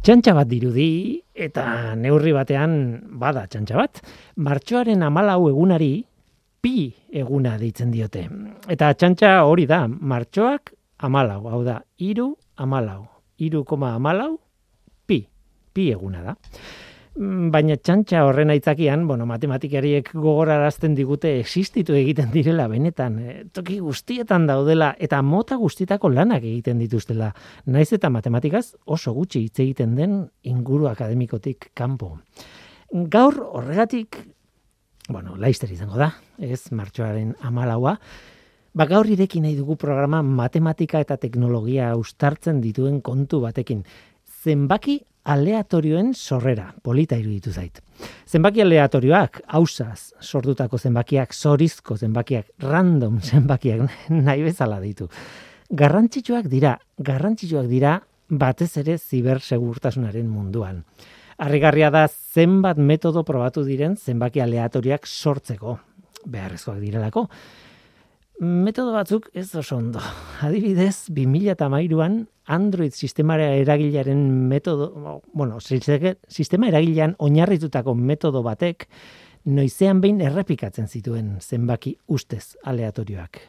Txantxa bat dirudi eta neurri batean bada txantxa bat. Martxoaren amalau egunari pi eguna deitzen diote. Eta txantxa hori da, martxoak amalau, hau da, iru amalau. Iru koma amalau, pi, pi eguna da. Mm, baina txantxa horren aitzakian, bueno, matematikariek gogorarazten digute existitu egiten direla benetan, e, toki guztietan daudela eta mota guztietako lanak egiten dituztela. Naiz eta matematikaz oso gutxi hitz egiten den inguru akademikotik kanpo. Gaur horregatik, bueno, laizter izango da, ez, martxoaren amalaua, Ba gaur ireki nahi dugu programa matematika eta teknologia ustartzen dituen kontu batekin. Zenbaki aleatorioen sorrera, polita iruditu zait. Zenbaki aleatorioak, hausaz, sortutako zenbakiak, zorizko zenbakiak, random zenbakiak, nahi bezala ditu. Garrantzitsuak dira, garrantzitsuak dira batez ere zibersegurtasunaren munduan. Arrigarria da zenbat metodo probatu diren zenbaki aleatoriak sortzeko, beharrezkoak direlako. Metodo batzuk ez oso ondo. Adibidez, 2013an Android sistemara eragilearen metodo, bueno, sistema eragilean oinarritutako metodo batek noizean behin errepikatzen zituen zenbaki ustez aleatorioak.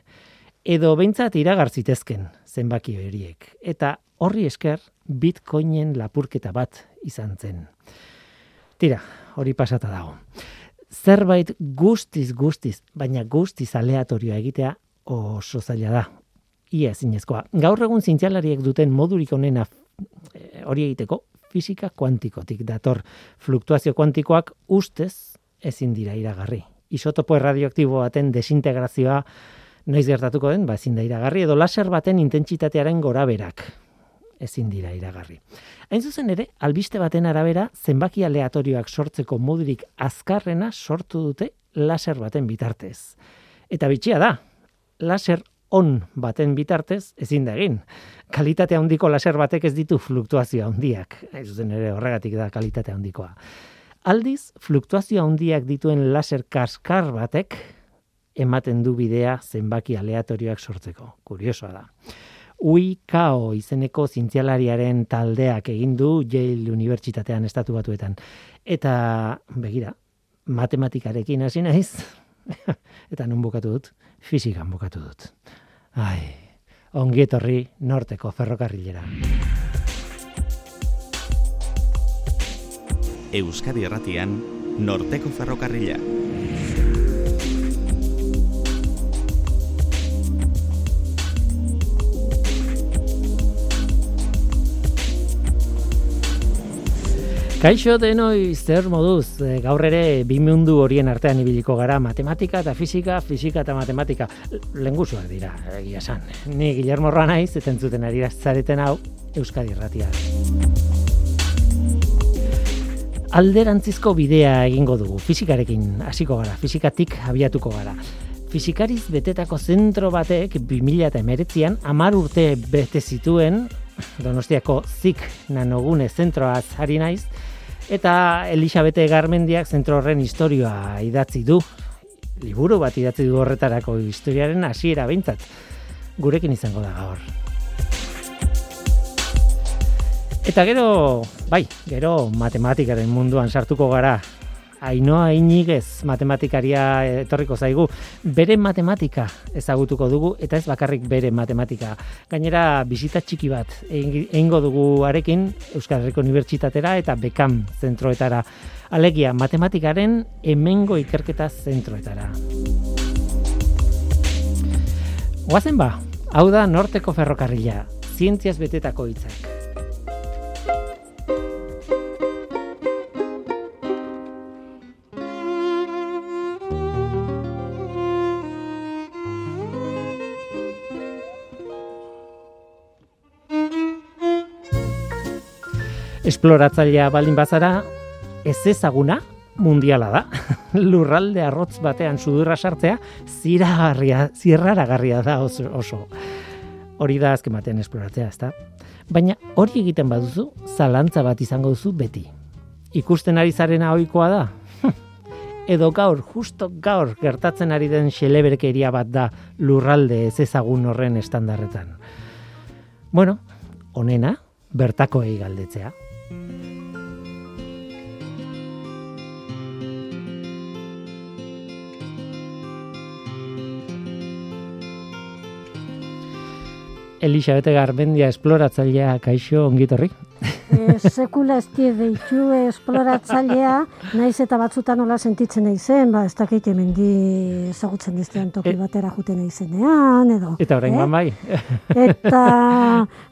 Edo behintzat iragartzitezken zenbaki horiek. Eta horri esker bitcoinen lapurketa bat izan zen. Tira, hori pasata dago zerbait guztiz guztiz, baina guztiz aleatorioa egitea oso zaila da. Ia ezinezkoa. Gaur egun zientzialariek duten modurik onena eh, hori egiteko fisika kuantikotik dator. Fluktuazio kuantikoak ustez ezin dira iragarri. Isotopo radioaktibo baten desintegrazioa noiz gertatuko den, ba ezin da iragarri edo laser baten intentsitatearen goraberak ezin dira iragarri. Hain zuzen ere, albiste baten arabera, zenbaki aleatorioak sortzeko modurik azkarrena sortu dute laser baten bitartez. Eta bitxia da, laser on baten bitartez ezin da egin. Kalitate handiko laser batek ez ditu fluktuazio handiak. Hain zuzen ere, horregatik da kalitate handikoa. Aldiz, fluktuazio handiak dituen laser kaskar batek ematen du bidea zenbaki aleatorioak sortzeko. Kuriosoa da. UIKO izeneko zientzialariaren taldeak egin du Yale Unibertsitatean estatu batuetan. Eta, begira, matematikarekin hasi naiz, eta nun bukatu dut, fizikan bukatu dut. Ai, ongietorri norteko ferrokarrilera. Euskadi Erratian, norteko ferrokarrila. Kaixo denoi zer moduz, e, gaur ere bi mundu horien artean ibiliko gara, matematika eta fisika, fisika eta matematika, lengusuak dira, egia san. Ni Guillermo Roa naiz, eten zuten ari zareten hau, Euskadi Erratia. Alderantzizko bidea egingo dugu, fisikarekin hasiko gara, fisikatik abiatuko gara. Fisikariz betetako zentro batek 2000 eta emeretzian, amar urte bete zituen, Donostiako zik nanogune zentroaz ari naiz, Eta Elisabete Garmendiak zentro horren historioa idatzi du. Liburu bat idatzi du horretarako historiaren hasiera behintzat. Gurekin izango da gaur. Eta gero, bai, gero matematikaren munduan sartuko gara Ainoa Inigez matematikaria etorriko zaigu. Bere matematika ezagutuko dugu eta ez bakarrik bere matematika. Gainera bisita txiki bat egingo dugu arekin Euskal Herriko Unibertsitatera eta Bekam zentroetara. Alegia matematikaren hemengo ikerketa zentroetara. Oazen ba, hau da norteko ferrokarrila, zientziaz betetako hitzak. Esploratzailea baldin bazara, ez ezaguna mundiala da. Lurralde arrotz batean sudurra sartzea, ziragarria, zirraragarria da oso. oso. Hori da azken batean esploratzea, ezta? Baina hori egiten baduzu, zalantza bat izango duzu beti. Ikusten ari zarena ohikoa da? Edo gaur, justo gaur gertatzen ari den xeleberkeria bat da lurralde ez ezagun horren estandarretan. Bueno, onena, bertako galdetzea. Elisabete Garbendia esploratzailea kaixo ongitorri. E, sekula ez die deitu esploratzailea, naiz eta batzutan nola sentitzen naizen, ba, ez dakit hemendi ezagutzen diztean toki E- batera juten naizenean, edo. Eta orain eh? bai. Eta,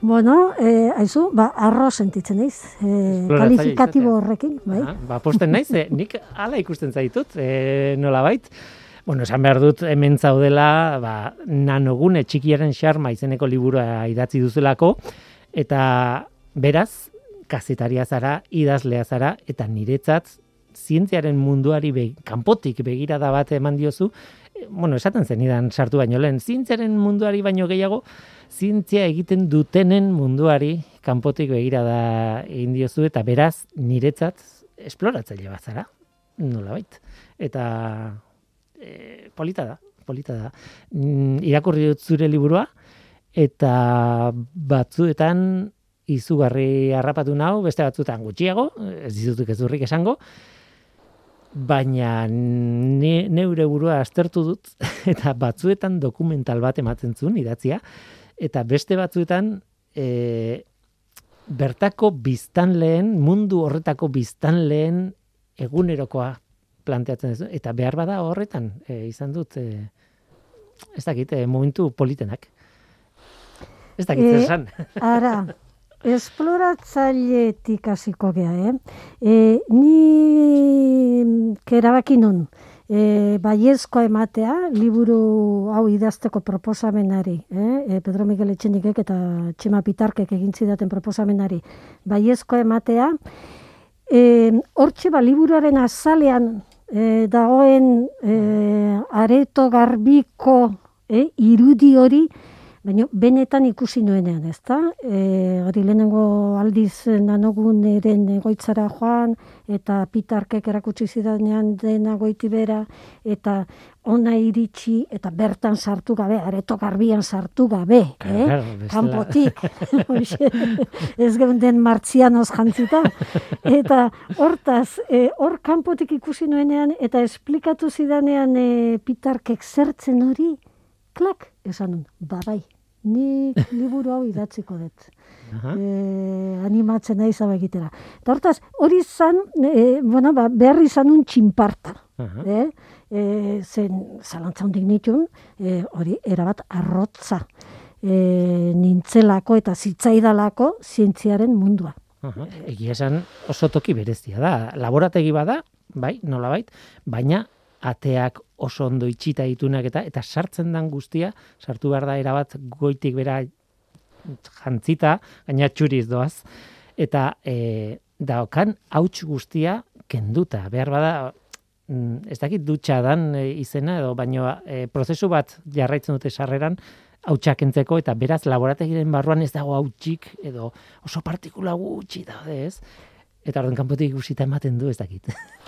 bueno, e, aizu, ba, arro sentitzen naiz, e, kalifikatibo horrekin, bai. Aha, ba, posten naiz, nik hala ikusten zaitut, e, nola bait. Bueno, esan behar dut hemen zaudela, ba, nanogune txikiaren xarma izeneko liburua idatzi duzulako, eta beraz, kazetaria zara, idazlea zara, eta niretzat zientziaren munduari be, kanpotik begirada bat eman diozu, e, bueno, esaten zenidan sartu baino lehen, zientziaren munduari baino gehiago, zientzia egiten dutenen munduari kanpotik begirada egin diozu, eta beraz, niretzat esploratzaile bat zara, nolabait. Eta e, polita da, polita da. Mm, irakurri dut zure liburua, eta batzuetan izugarri harrapatu nau, beste batzuetan gutxiago, ez dizutuk ez durrik esango, baina ne, neure burua aztertu dut, eta batzuetan dokumental bat ematen zuen idatzia, eta beste batzuetan e, bertako biztanleen, mundu horretako biztanleen egunerokoa planteatzen ez, eta behar bada horretan e, izan dut, e, ez dakit, e, momentu politenak. Ez dakit, E, esan. Ara, esploratzailetik hasiko gea, eh? E, ni kerabaki nun, e, baiezkoa ematea, liburu hau idazteko proposamenari, eh? Pedro Miguel Etxenikek eta Txema Pitarkek egin zidaten proposamenari, baiezkoa ematea, e, hortxe ba, liburuaren azalean e, dagoen e, areto garbiko e, irudi hori, baina benetan ikusi nuenean, ezta? E, hori lehenengo aldiz nanoguneren egoitzara joan, eta pitarkek erakutsi zidanean dena goiti bera, eta ona iritsi, eta bertan sartu gabe, areto garbian sartu gabe, eh? kanpotik, ez geunden martzianoz jantzita. Eta hortaz, e, hor kanpotik ikusi nuenean, eta esplikatu zidanean e, pitarkek zertzen hori, klak, esan nun, ba bai, ni liburu hau idatziko dut. Aha. E, animatzen nahi zaba egitera. Eta hortaz, hori zan, e, bueno, ba, behar izan un txinparta. Aha. Eh? E, zen zalantza hundik nitun, e, hori erabat arrotza e, nintzelako eta zitzaidalako zientziaren mundua. Aha, Egia esan oso toki berezia da. Laborategi bada, bai, nolabait, baina ateak oso ondo itxita ditunak eta eta sartzen dan guztia, sartu behar da erabat goitik bera jantzita, gaina txuriz doaz, eta e, daokan hauts guztia kenduta. Behar bada, mm, ez dakit dutxa dan e, izena, edo baino e, prozesu bat jarraitzen dute sarreran, hautsak kentzeko eta beraz laborategiren barruan ez dago hautsik edo oso partikula gutxi daude, ez? Eta orden kanpotik ikusita ematen du ez dakit.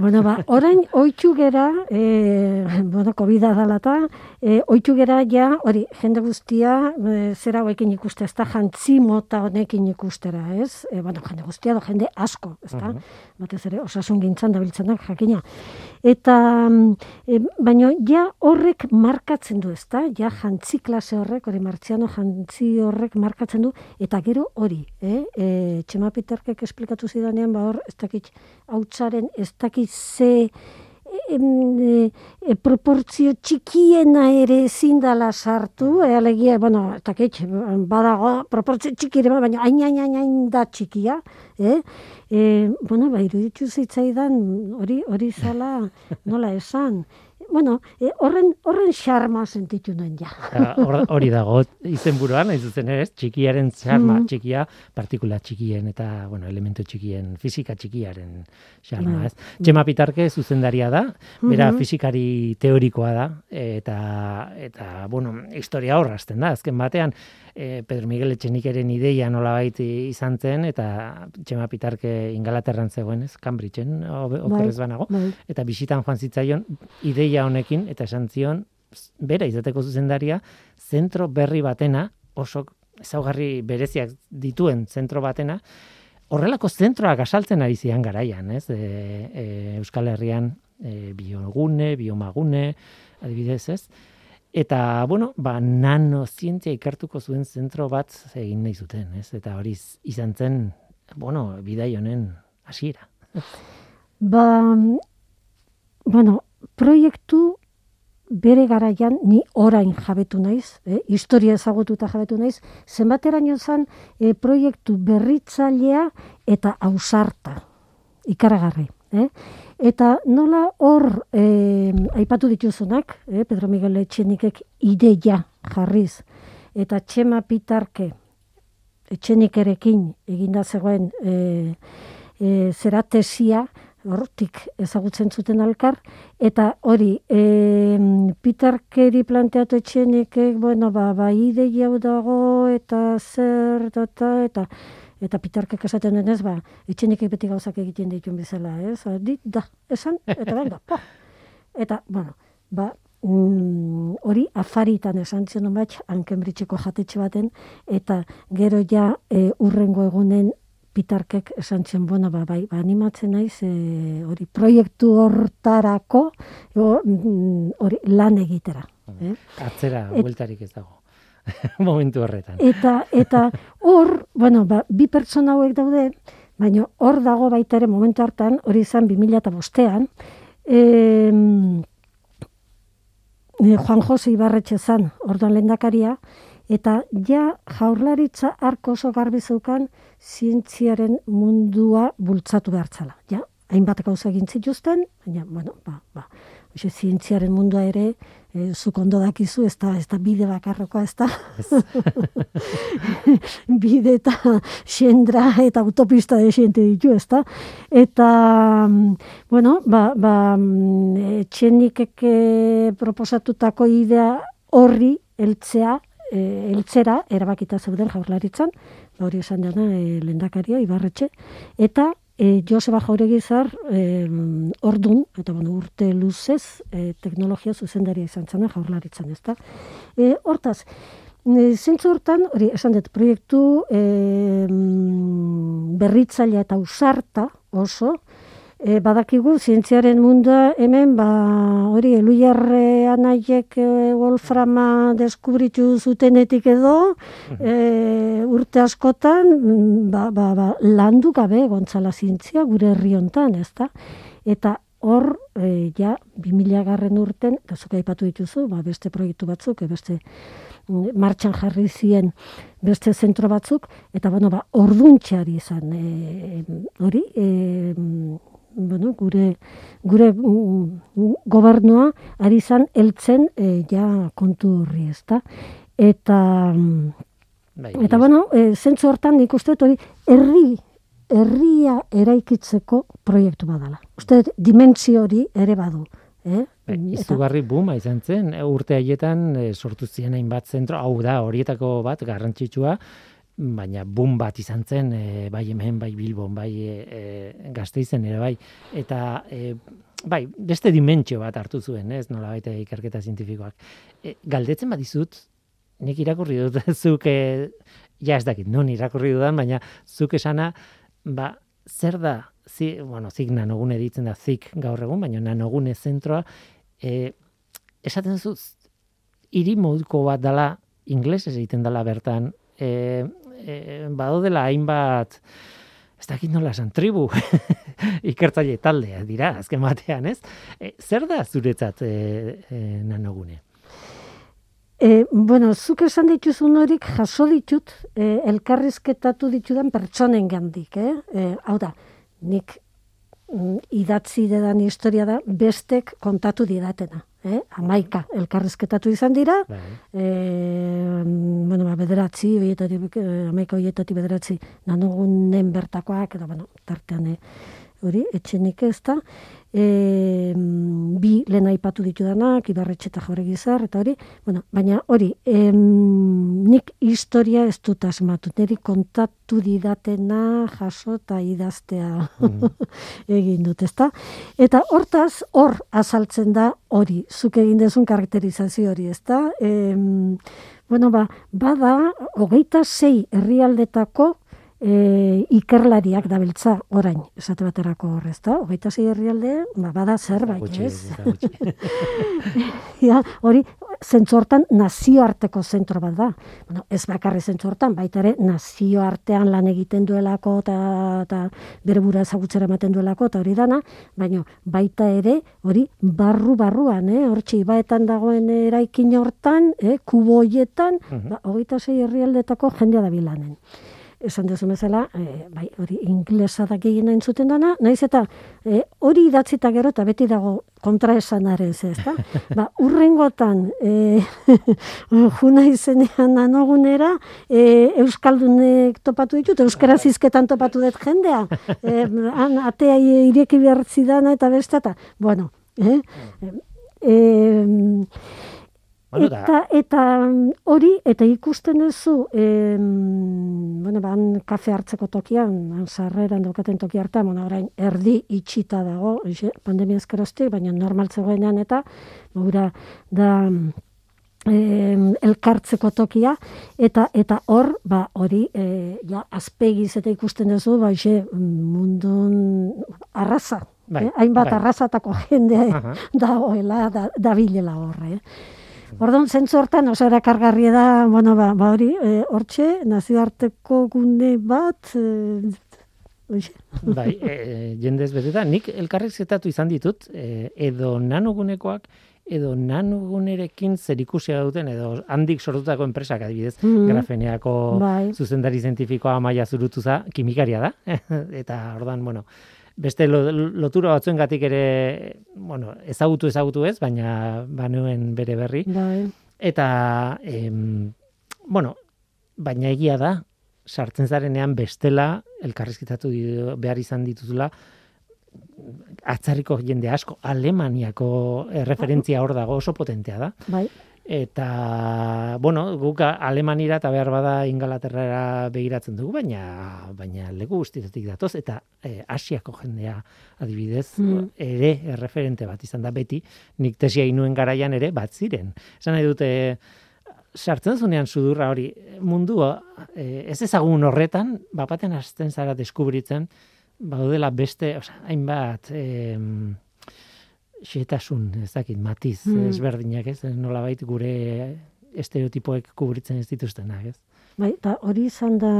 Bueno, ba, orain oitxu gera, e, bueno, covid dalata, e, oitxu gera ja, hori, jende guztia, e, zera hauekin ikuste, ez da jantzi mota honekin ikustera, ez? E, bueno, jende guztia, do, jende asko, ez da? Batez ere, osasun gintzan dabiltzenak jakina. Eta, mm, e, baino, ja horrek markatzen du, ez da? Ja jantzi klase horrek, hori martziano jantzi horrek markatzen du, eta gero hori, eh? E, Txema Peterkek esplikatu zidanean, ba hor, ez dakit, hautsaren, ez dakit ze e, e, proportzio txikiena ere ezin dala sartu, e, alegia, bueno, ez dakit, badago, proportzio txikire, baina hain, hain, hain, hain da txikia, eh? E, bueno, ba, iruditu zitzaidan, hori, hori zala, nola esan, bueno, e, horren, horren xarma sentitu nuen ja. Hor- Hori dago izenburuan, hain zuzen ez, txikiaren xarma, Mm. txikia, partikula txikien eta, bueno, elementu txikien, fisika txikiaren xarma, ez. Txema Pitarke zuzendaria da, bera Mhm. fisikari teorikoa da, eta, eta bueno, historia horrazten da, azken batean, e, Pedro Miguel Etxenikeren ideia nolabait izan zen, eta Txema Pitarke Ingalaterran zegoen, ez, Cambridgeen, obe- okerrez banago, bai. eta bisitan joan zitzaion ideia honekin eta esan zion bera izateko zuzendaria zentro berri batena oso ezaugarri bereziak dituen zentro batena horrelako zentroak asaltzen ari zian garaian, ez? E, e, Euskal Herrian e, biogune, biomagune, adibidez, ez? Eta, bueno, ba, nanozientzia ikartuko zuen zentro bat egin nahi zuten, ez? Eta hori izan zen, bueno, bidai honen hasiera. Ba, bueno, proiektu bere garaian ni orain jabetu naiz, eh? historia ezagututa jabetu naiz, zenbateraino zen eh, proiektu berritzailea eta ausarta, ikaragarri. Eh? Eta nola hor eh, aipatu dituzunak, eh, Pedro Miguel Etxenikek ideia jarriz, eta txema pitarke etxenikerekin eginda zegoen eh, eh, zera tesia, hortik ezagutzen zuten alkar, eta hori, e, Peter planteatu etxenik, bueno, ba, ba, ideia dago, eta zer, eta eta Peterkek esaten denez, ba, etxenik beti gauzak egiten dituen bezala, ez? Dit, da, esan, eta venga, po. Eta, bueno, ba, mm, hori afaritan esan zen bat, hankenbritxeko jatetxe baten, eta gero ja e, urrengo egunen pitarkek esan zen, bueno, ba, bai, ba, animatzen naiz, e, hori, proiektu hortarako, mm, hori, lan egitera. Eh? Atzera, bueltarik ez dago. momentu horretan. Eta, eta hor, bueno, ba, bi pertsona hauek daude, baina hor dago baita ere momentu hartan, hori izan 2005ean, eh, Juan Jose Ibarretxe zan, orduan lendakaria, eta ja jaurlaritza arko oso garbi zeukan zientziaren mundua bultzatu behartzala. Ja, hainbat gauza egin zituzten, baina, bueno, ba, ba, oxe, zientziaren mundua ere, e, zuk ondo dakizu, ez da, ez da bide bakarrokoa, ez da? bide eta xendra eta autopista de xente ditu, ez da? Eta, bueno, ba, ba, txenikeke proposatutako idea horri eltzea, e, eltzera erabakita zeuden jaurlaritzan, ba, hori esan dena e, lendakaria, ibarretxe, eta e, Joseba Jauregizar e, ordun, eta bueno, urte luzez, e, teknologia zuzendaria izan zena jaurlaritzan, ez da. E, hortaz, e, zentzu hortan, hori, esan dut, proiektu e, berritzailea eta usarta oso, E, badakigu, zientziaren mundua hemen, ba, hori, eluiarre anaiek e, wolframa deskubritu zutenetik edo, e, urte askotan, ba, ba, ba, landu gabe gontzala zientzia gure herri hontan, ez da? Eta hor, e, ja, 2000 garren urten, eta zuka ipatu dituzu, ba, beste proiektu batzuk, e, beste mm, martxan jarri zien beste zentro batzuk, eta bueno, ba, orduntxeari izan, e, hori, e, bueno, gure gure gobernua ari izan heltzen e, ja kontu horri, ezta? Eta bai, eta bueno, e, zentzu hortan nik uste hori herri herria eraikitzeko proiektu badala. Uste dimentsio hori ere badu. Eh? Bai, izugarri buma izan zen, urte haietan e, sortu ziren hainbat zentro, hau da, horietako bat, garrantzitsua, baina bum bat izan zen, e, bai hemen, bai bilbon, bai e, gazteizen ere bai. Eta e, bai, beste dimentsio bat hartu zuen, ez nola baita ikerketa zientifikoak. E, galdetzen bat izut, nik irakurri dut, zuk, e, ja ez dakit, non irakurri dudan, baina zuk esana, ba, zer da, zi, bueno, zik nanogune ditzen da, zik gaur egun, baina nanogune zentroa, e, esaten zuz, hiri moduko bat dala, inglesez egiten dela bertan, e, e, badodela hainbat ez dakit nola esan, tribu ikertzaile taldea dira, azken batean, ez? E, zer da zuretzat e, e, nanogune? E, bueno, zuk esan dituzun horik jaso ditut e, elkarrizketatu ditudan pertsonen gandik, eh? E, hau da, nik mm, idatzi dedan historia da bestek kontatu didatena eh, amaika elkarrizketatu izan dira, e, bueno, ba, bederatzi, oietatik, eh, amaika oietatik bederatzi, nanogunen bertakoak, edo, bueno, tartean, eh, hori, etxenik ez da, e, bi lehen aipatu ditu danak, ibarretxe eta jaure gizar, eta hori, bueno, baina hori, em, nik historia ez dut asmatu, niri kontatu didatena jaso eta idaztea mm. egin dut, ezta? Eta hortaz, hor azaltzen da hori, zuk egin dezun karakterizazio hori, ezta? Em, bueno, ba, bada, hogeita sei herrialdetako e, ikerlariak dabiltza orain, esate baterako horrez, da? Hogeita zei herrialde, ba, bada zerbait, ez? ja, hori, zentzu hortan nazioarteko zentro bat da. Bueno, ez bakarri zentzu hortan, baita ere nazioartean lan egiten duelako eta, bere bura ezagutzera ematen duelako eta hori dana, baina baita ere hori barru-barruan, eh? hortxe ibaetan dagoen eraikin hortan, eh? kuboietan, uh ba, hogeita zei herrialdetako jendea da bilanen esan dezu bezala, e, bai, hori inglesa da gehien nahi zuten dana, naiz eta e, hori idatzita gero eta beti dago kontra esan ez, ezta? ba, urrengotan, e, juna izenean anogunera, e, Euskaldunek topatu ditut, Euskara zizketan topatu dut jendea, e, an, atea ireki behar zidana eta bestata, bueno, eh? E, Bueno, eta, eta mm, hori, eta ikusten duzu, e, bueno, ban kafe hartzeko tokian, ban sarreran daukaten toki hartan, bueno, orain erdi itxita dago, pandemia ezkeroztik, baina normaltzegoenean eta, gura, da, e, elkartzeko tokia, eta eta hor, ba, hori, e, ja, azpegiz eta ikusten duzu, ba, xe, mundun arraza, bai, eh? hainbat bai. arrazatako jendea uh -huh. dagoela, da, da bilela horre, eh? Orduan, zentzu hortan oso erakargarria da, bueno, ba, ba hori, e, hortxe, nazioarteko gune bat, e, bai, e, jendez beteta, nik elkarrek zetatu izan ditut, e, edo nanogunekoak, edo nanogunerekin zer ikusia duten, edo handik sortutako enpresak adibidez, mm grafeneako bai. zuzendari zientifikoa maia zurutuza, kimikaria da, eta orduan, bueno, beste lotura batzuengatik ere bueno, ezagutu ezagutu ez, baina banuen bere berri. Bai. Eta em, bueno, baina egia da sartzen zarenean bestela elkarrizketatu behar izan dituzula atzarriko jende asko Alemaniako referentzia hor dago oso potentea da. Bai eta bueno, guk Alemanira eta behar bada Ingalaterrara begiratzen dugu, baina baina leku guztietik datoz eta e, Asiako jendea adibidez mm. ere erreferente bat izan da beti, nik tesia inuen garaian ere bat ziren. Esan nahi dute sartzen zunean sudurra hori mundua e, ez ezagun horretan, bapaten hasten zara deskubritzen, baudela beste, osea, hainbat, eh, xetasun, ez dakit, matiz, mm. ezberdinak, ez, nola bait gure estereotipoek kubritzen ez dituztenak, ez? Bai, eta hori izan da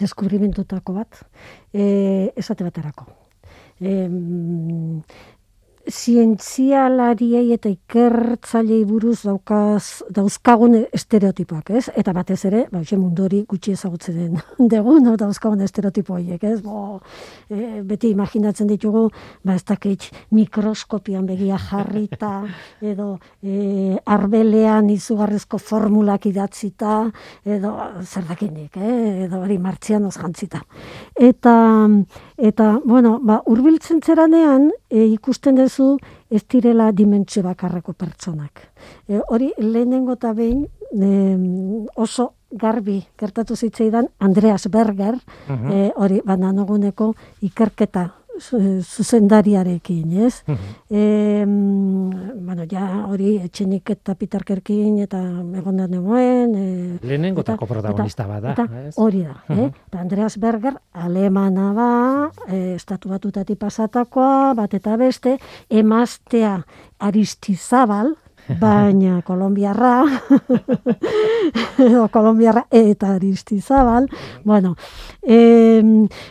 deskubrimentutako bat, e, esate baterako. E, zientzialariei eta ikertzailei buruz daukaz, dauzkagun estereotipoak, ez? Eta batez ere, ba, xe mundori gutxi ezagutzen den dugu, no, dauzkagun estereotipo horiek, ez? Bo, e, beti imaginatzen ditugu, ba, ez dakit mikroskopian begia jarrita, edo e, arbelean izugarrezko formulak idatzita, edo zer dakinik, eh? edo hori martzianoz jantzita. Eta, eta bueno, ba, urbiltzen zeranean, e, ikusten duzu ez direla dimentsio bakarreko pertsonak. E, hori lehenengo eta behin oso garbi gertatu zitzaidan Andreas Berger, uh hori bananoguneko ikerketa zuzendariarekin, ez? e, bueno, ja hori etxenik eta pitarkerkin eta egon da negoen. E, Lehenengo tako protagonista bada. Eta hori da, eh? Eta Andreas Berger, alemana ba, e, estatu batutati pasatakoa, bat eta beste, emaztea aristizabal, baina kolombiarra edo kolombiarra eta aristizabal. Bueno e,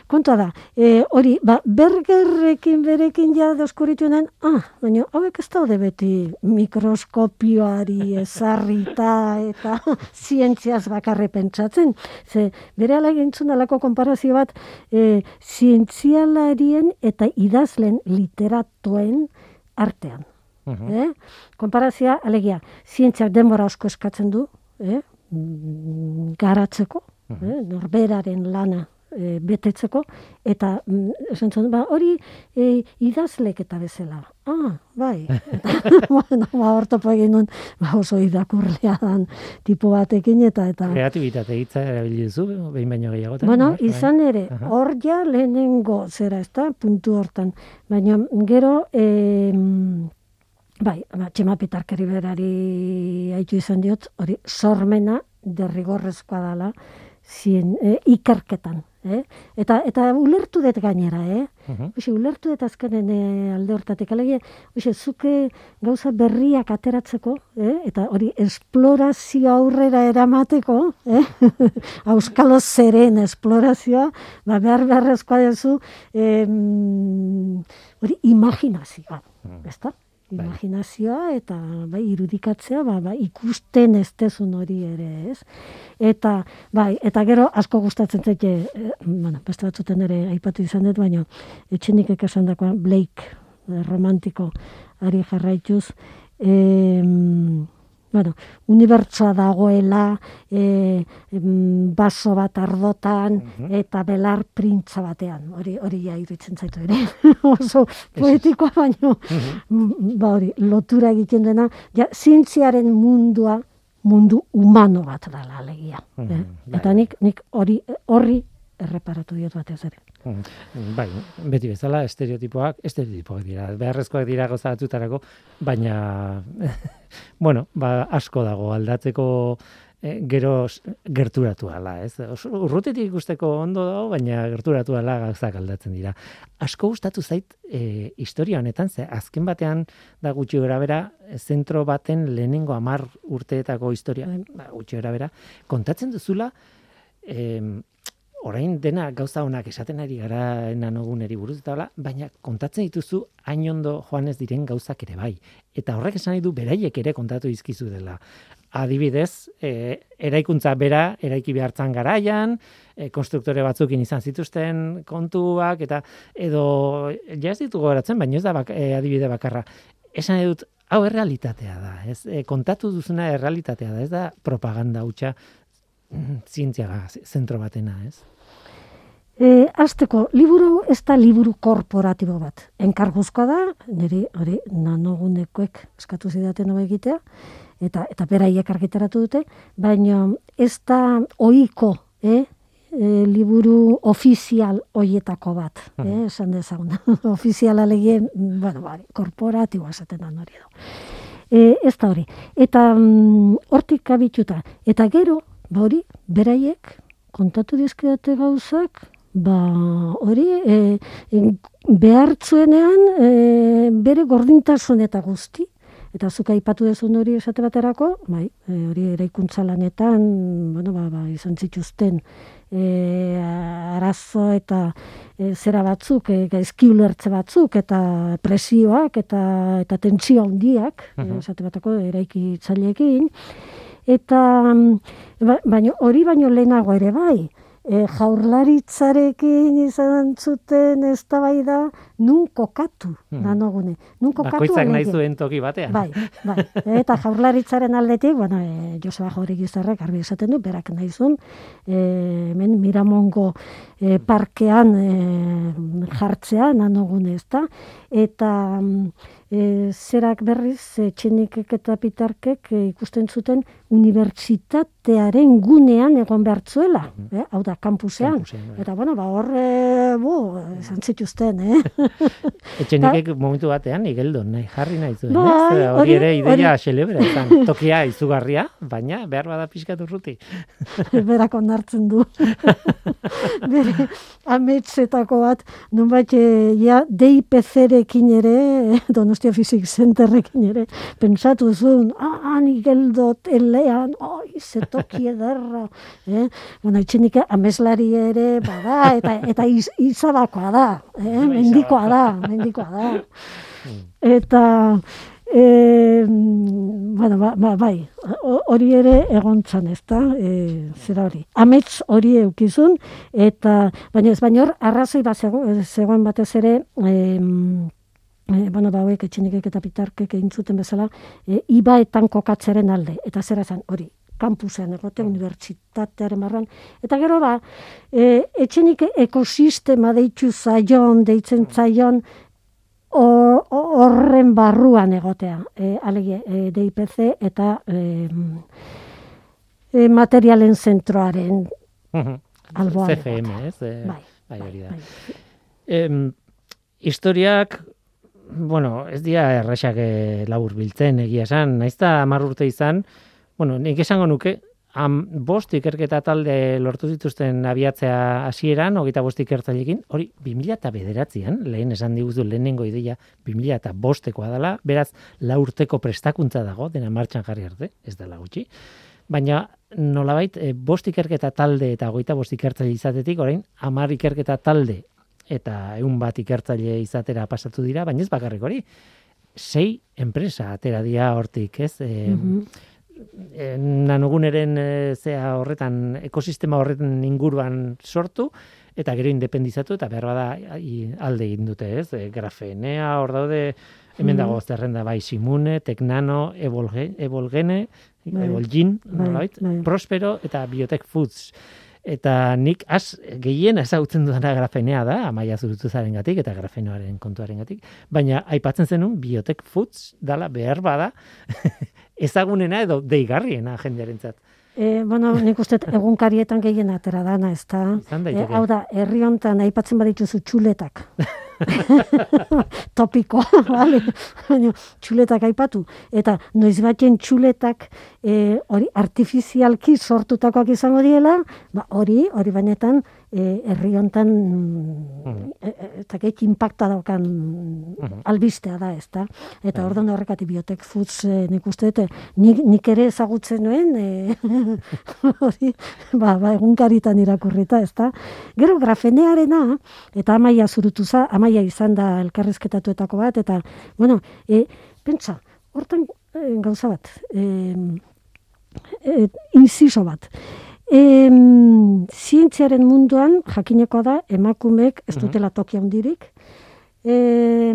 kontua da e, hori ba, bergerrekin berekin ja doskuritunen ah, baina hauek ez daude beti mikroskopioari ezarrita eta zientziaz bakarre pentsatzen. Ze bere ala gintzun alako konparazio bat e, zientzialarien eta idazlen literatuen artean -huh. eh? Konparazia, alegia, zientziak denbora asko eskatzen du, eh? garatzeko, uh -huh. eh? norberaren lana e, betetzeko, eta mm, esan zuen, ba, hori e, idazlek eta bezala. Ah, bai. bueno, ba, ortopo egin nun, ba, oso idakurlea dan tipo batekin, eta... eta Kreatibitate hitza erabili duzu, behin baino gehiago. Bueno, bai. izan ere, hor ja lehenengo zera, ez da, puntu hortan. Baina, gero, eh, Bai, ba, txema pitarkeri berari haitu izan diot, hori sormena derrigorrezkoa dela zien, e, ikerketan. eh? Eta, eta ulertu dut gainera, eh? Mhm. Oxe, ulertu dut azkenen e, alde hortatik. Alegia, oxe, zuke gauza berriak ateratzeko, eh? eta hori esplorazio aurrera eramateko, eh? auskalo zeren esplorazioa, ba, behar beharrezkoa duzu, hori imaginazioa, ezta? Bai. Imaginazioa eta bai, irudikatzea, ba, ba, ikusten ez dezun hori ere, ez? Eta, bai, eta gero asko gustatzen zaite, eh, bueno, beste batzuten ere aipatu izan dut, baina etxenik dakoa Blake, eh, romantiko, ari jarraituz, em, bueno, unibertsoa dagoela, e, baso bat ardotan, eta belar printza batean. Hori hori ja iruditzen zaitu ere. Oso poetikoa baino, mm, ba hori, lotura egiten dena, ja, zientziaren mundua, mundu humano bat da alegia. Mhm, eh? bai. Eta nik, nik hori, horri erreparatu diot batez ere. Mm, Bai, beti bezala estereotipoak, estereotipoak dira, beharrezkoak dira gauza batzutarako, baina, bueno, ba, asko dago aldatzeko eh, gero gerturatu ala, ez? Urrutetik ikusteko ondo dago, baina gerturatu ala gauzak aldatzen dira. Asko gustatu zait e, historia honetan, ze azken batean da gutxi gora bera, zentro baten lehenengo hamar urteetako historia, Bai. ba, gutxi gora bera, kontatzen duzula, em, orain dena gauza honak esaten ari gara nanoguneri buruz eta hola, baina kontatzen dituzu hain ondo joan ez diren gauzak ere bai. Eta horrek esan nahi du beraiek ere kontatu dizkizu dela. Adibidez, e, eraikuntza bera eraiki behartzan garaian, e, konstruktore batzukin izan zituzten kontuak eta edo ja ez ditugu goratzen, baina ez da bak, e, adibide bakarra. Esan nahi dut hau errealitatea da, ez? E, kontatu duzuna errealitatea da, ez da propaganda hutsa mm, zientziaga zentro batena, ez? E, azteko, liburu ez da liburu korporatibo bat. Enkarguzkoa da, niri hori nanogunekoek eskatu zidaten hau egitea, eta eta beraiek argitaratu dute, baina ez da ohiko, eh? E, liburu ofizial hoietako bat, eh, esan dezagun. Ofizial alegien, bueno, bari, korporatiboa esaten da hori edo. E, ez da hori. Eta mm, hortik abituta. Eta gero, ba hori, beraiek kontatu dizkidate gauzak, ba hori e, e, behartzuenean e, bere gordintasun eta guzti. Eta zuk aipatu dezun hori esate baterako, bai, e, hori eraikuntza lanetan, bueno, ba, ba, izan zituzten e, arazo eta e, zera batzuk, e, gaizki ulertze batzuk, eta presioak, eta, eta tentsio handiak, e, esate batako eraikitzaileekin, eta ba, baino, hori baino lehenago ere bai, e, jaurlaritzarekin izan zuten eztabaida nun kokatu, Hmm. nanogune. Nun kokatu Bakoitzak nahi zuen toki batean. Bai, bai. Eta jaurlaritzaren aldetik, bueno, e, Joseba Jauregui Gizarrek argi esaten du, berak nahi zuen, e, hemen Miramongo e, parkean e, jartzea, nanogune ez da, eta e, zerak berriz, e, txenikek eta pitarkek e, ikusten zuten unibertsitatearen gunean egon behartzuela, eh? hau da, kampusean. Kampusean, bai. Eta, bueno, ba, horre, bu, esan zituzten, eh? Etxenikek momentu batean igeldo nahi jarri nahi zuen, Bai, ez? Hori ere ideia hori- xelebra izan. Tokia izugarria, baina behar bada pixkat urruti. berak onartzen du. Bere ametsetako bat, nonbait e, ja DIPC-rekin ere, Donostia Physics Centerrekin ere, pentsatu zuen, ah, ni geldot elean, oi, ze toki ederra. Eh? Bueno, itxenik ameslari ere, bada, eta, eta iz, izabakoa da, eh? mendikoa da, mendikoa da. Eta, e, bueno, ba, ba, bai, ho- hori ere egontzan, ez da, e, zera hori. Amets hori eukizun, eta, baina ez baina hor, arrazoi bat zegoen, zegoen batez ere, e, e, bueno, ba, hauek etxenikek eta pitarkek egin zuten bezala, e, ibaetan kokatzearen alde, eta zera zen, hori, kampusean egote, unibertsitatearen barruan. Eta gero ba, e, etxenik ekosistema deitu zaion, deitzen zaion, hor- horren barruan egotea, e, alegia, e, DIPC eta e, e, materialen zentroaren alboan. CFM, ez? E, Bai, bai, da. bai. Em, historiak, bueno, ez dira erresak eh, labur biltzen egia esan, naiz da hamar urte izan, bueno, nik esango nuke, am, bost ikerketa talde lortu zituzten abiatzea hasieran, hogeita bost ikertzailekin, hori 2000 eta bederatzean, lehen esan diguzu lehenengo ideia, 2000 eta bostekoa dela, beraz, laurteko prestakuntza dago, dena martxan jarri arte, ez dela gutxi. Baina, nolabait, e, bost ikerketa talde eta hogeita bost ikertzaile izatetik, orain, amar ikerketa talde eta egun bat ikertzaile izatera pasatu dira, baina ez bakarrik hori. Sei enpresa atera dira hortik, ez? E, e, nanoguneren e, zea horretan, ekosistema horretan inguruan sortu, eta gero independizatu, eta behar bada i, alde egin dute, ez? E, grafenea, hor daude, hemen dago zerrenda bai simune, teknano, evolge, evolgene, Bai. evolgin, Bai, nolabait, bai. prospero eta biotech foods. Eta nik az gehien ezagutzen dudana grafenea da, amaia zurutuzaren gatik eta grafenoaren kontuaren gatik, baina aipatzen zenun biotech foods dala behar bada ezagunena edo deigarriena jendearentzat. E, bueno, nik uste egunkarietan gehien atera dana, ez da? E, hau da, herri hontan aipatzen badituzu txuletak. Topikoa, bale? Txuletak aipatu. Eta noiz baten txuletak e, hori artifizialki sortutakoak izango diela, ba, hori, hori bainetan, e, herri hontan Mhm. e, e, eta gehi impacta daukan albistea da, ez? Eta Bai. orduan horrekati biotech foods e, nik uste dut, nik, nik ere ezagutzen nuen, e, hori, ba, ba, egunkaritan irakurrita, ez? Gero grafenearena, eta amaia zurutuza, amaia izan da elkarrizketatuetako bat, eta, bueno, e, pentsa, hortan e, gauza bat, e, e, inciso bat. E, zientziaren munduan, jakinekoa da, emakumeek ez Mhm. dutela toki handirik, e,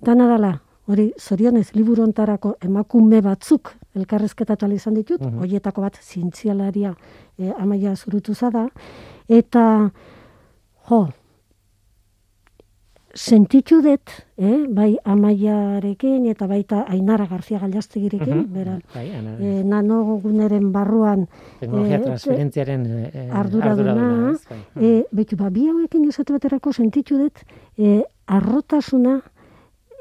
dana dala, hori zorionez liburu hontarako emakume batzuk elkarrezketatu izan ditut, Mhm. horietako bat zientzialaria e, amaia zurutuza da, eta jo, sentitu dut, eh, bai amaiarekin eta baita Ainara Garzia Galdastegirekin, Mhm. bera, Bai, ana, e, nanoguneren barruan teknologia eh, transferentziaren eh, eh, arduraduna, ez, bai. e, betu, ba, bi hauekin esate baterako sentitu dut, e, arrotasuna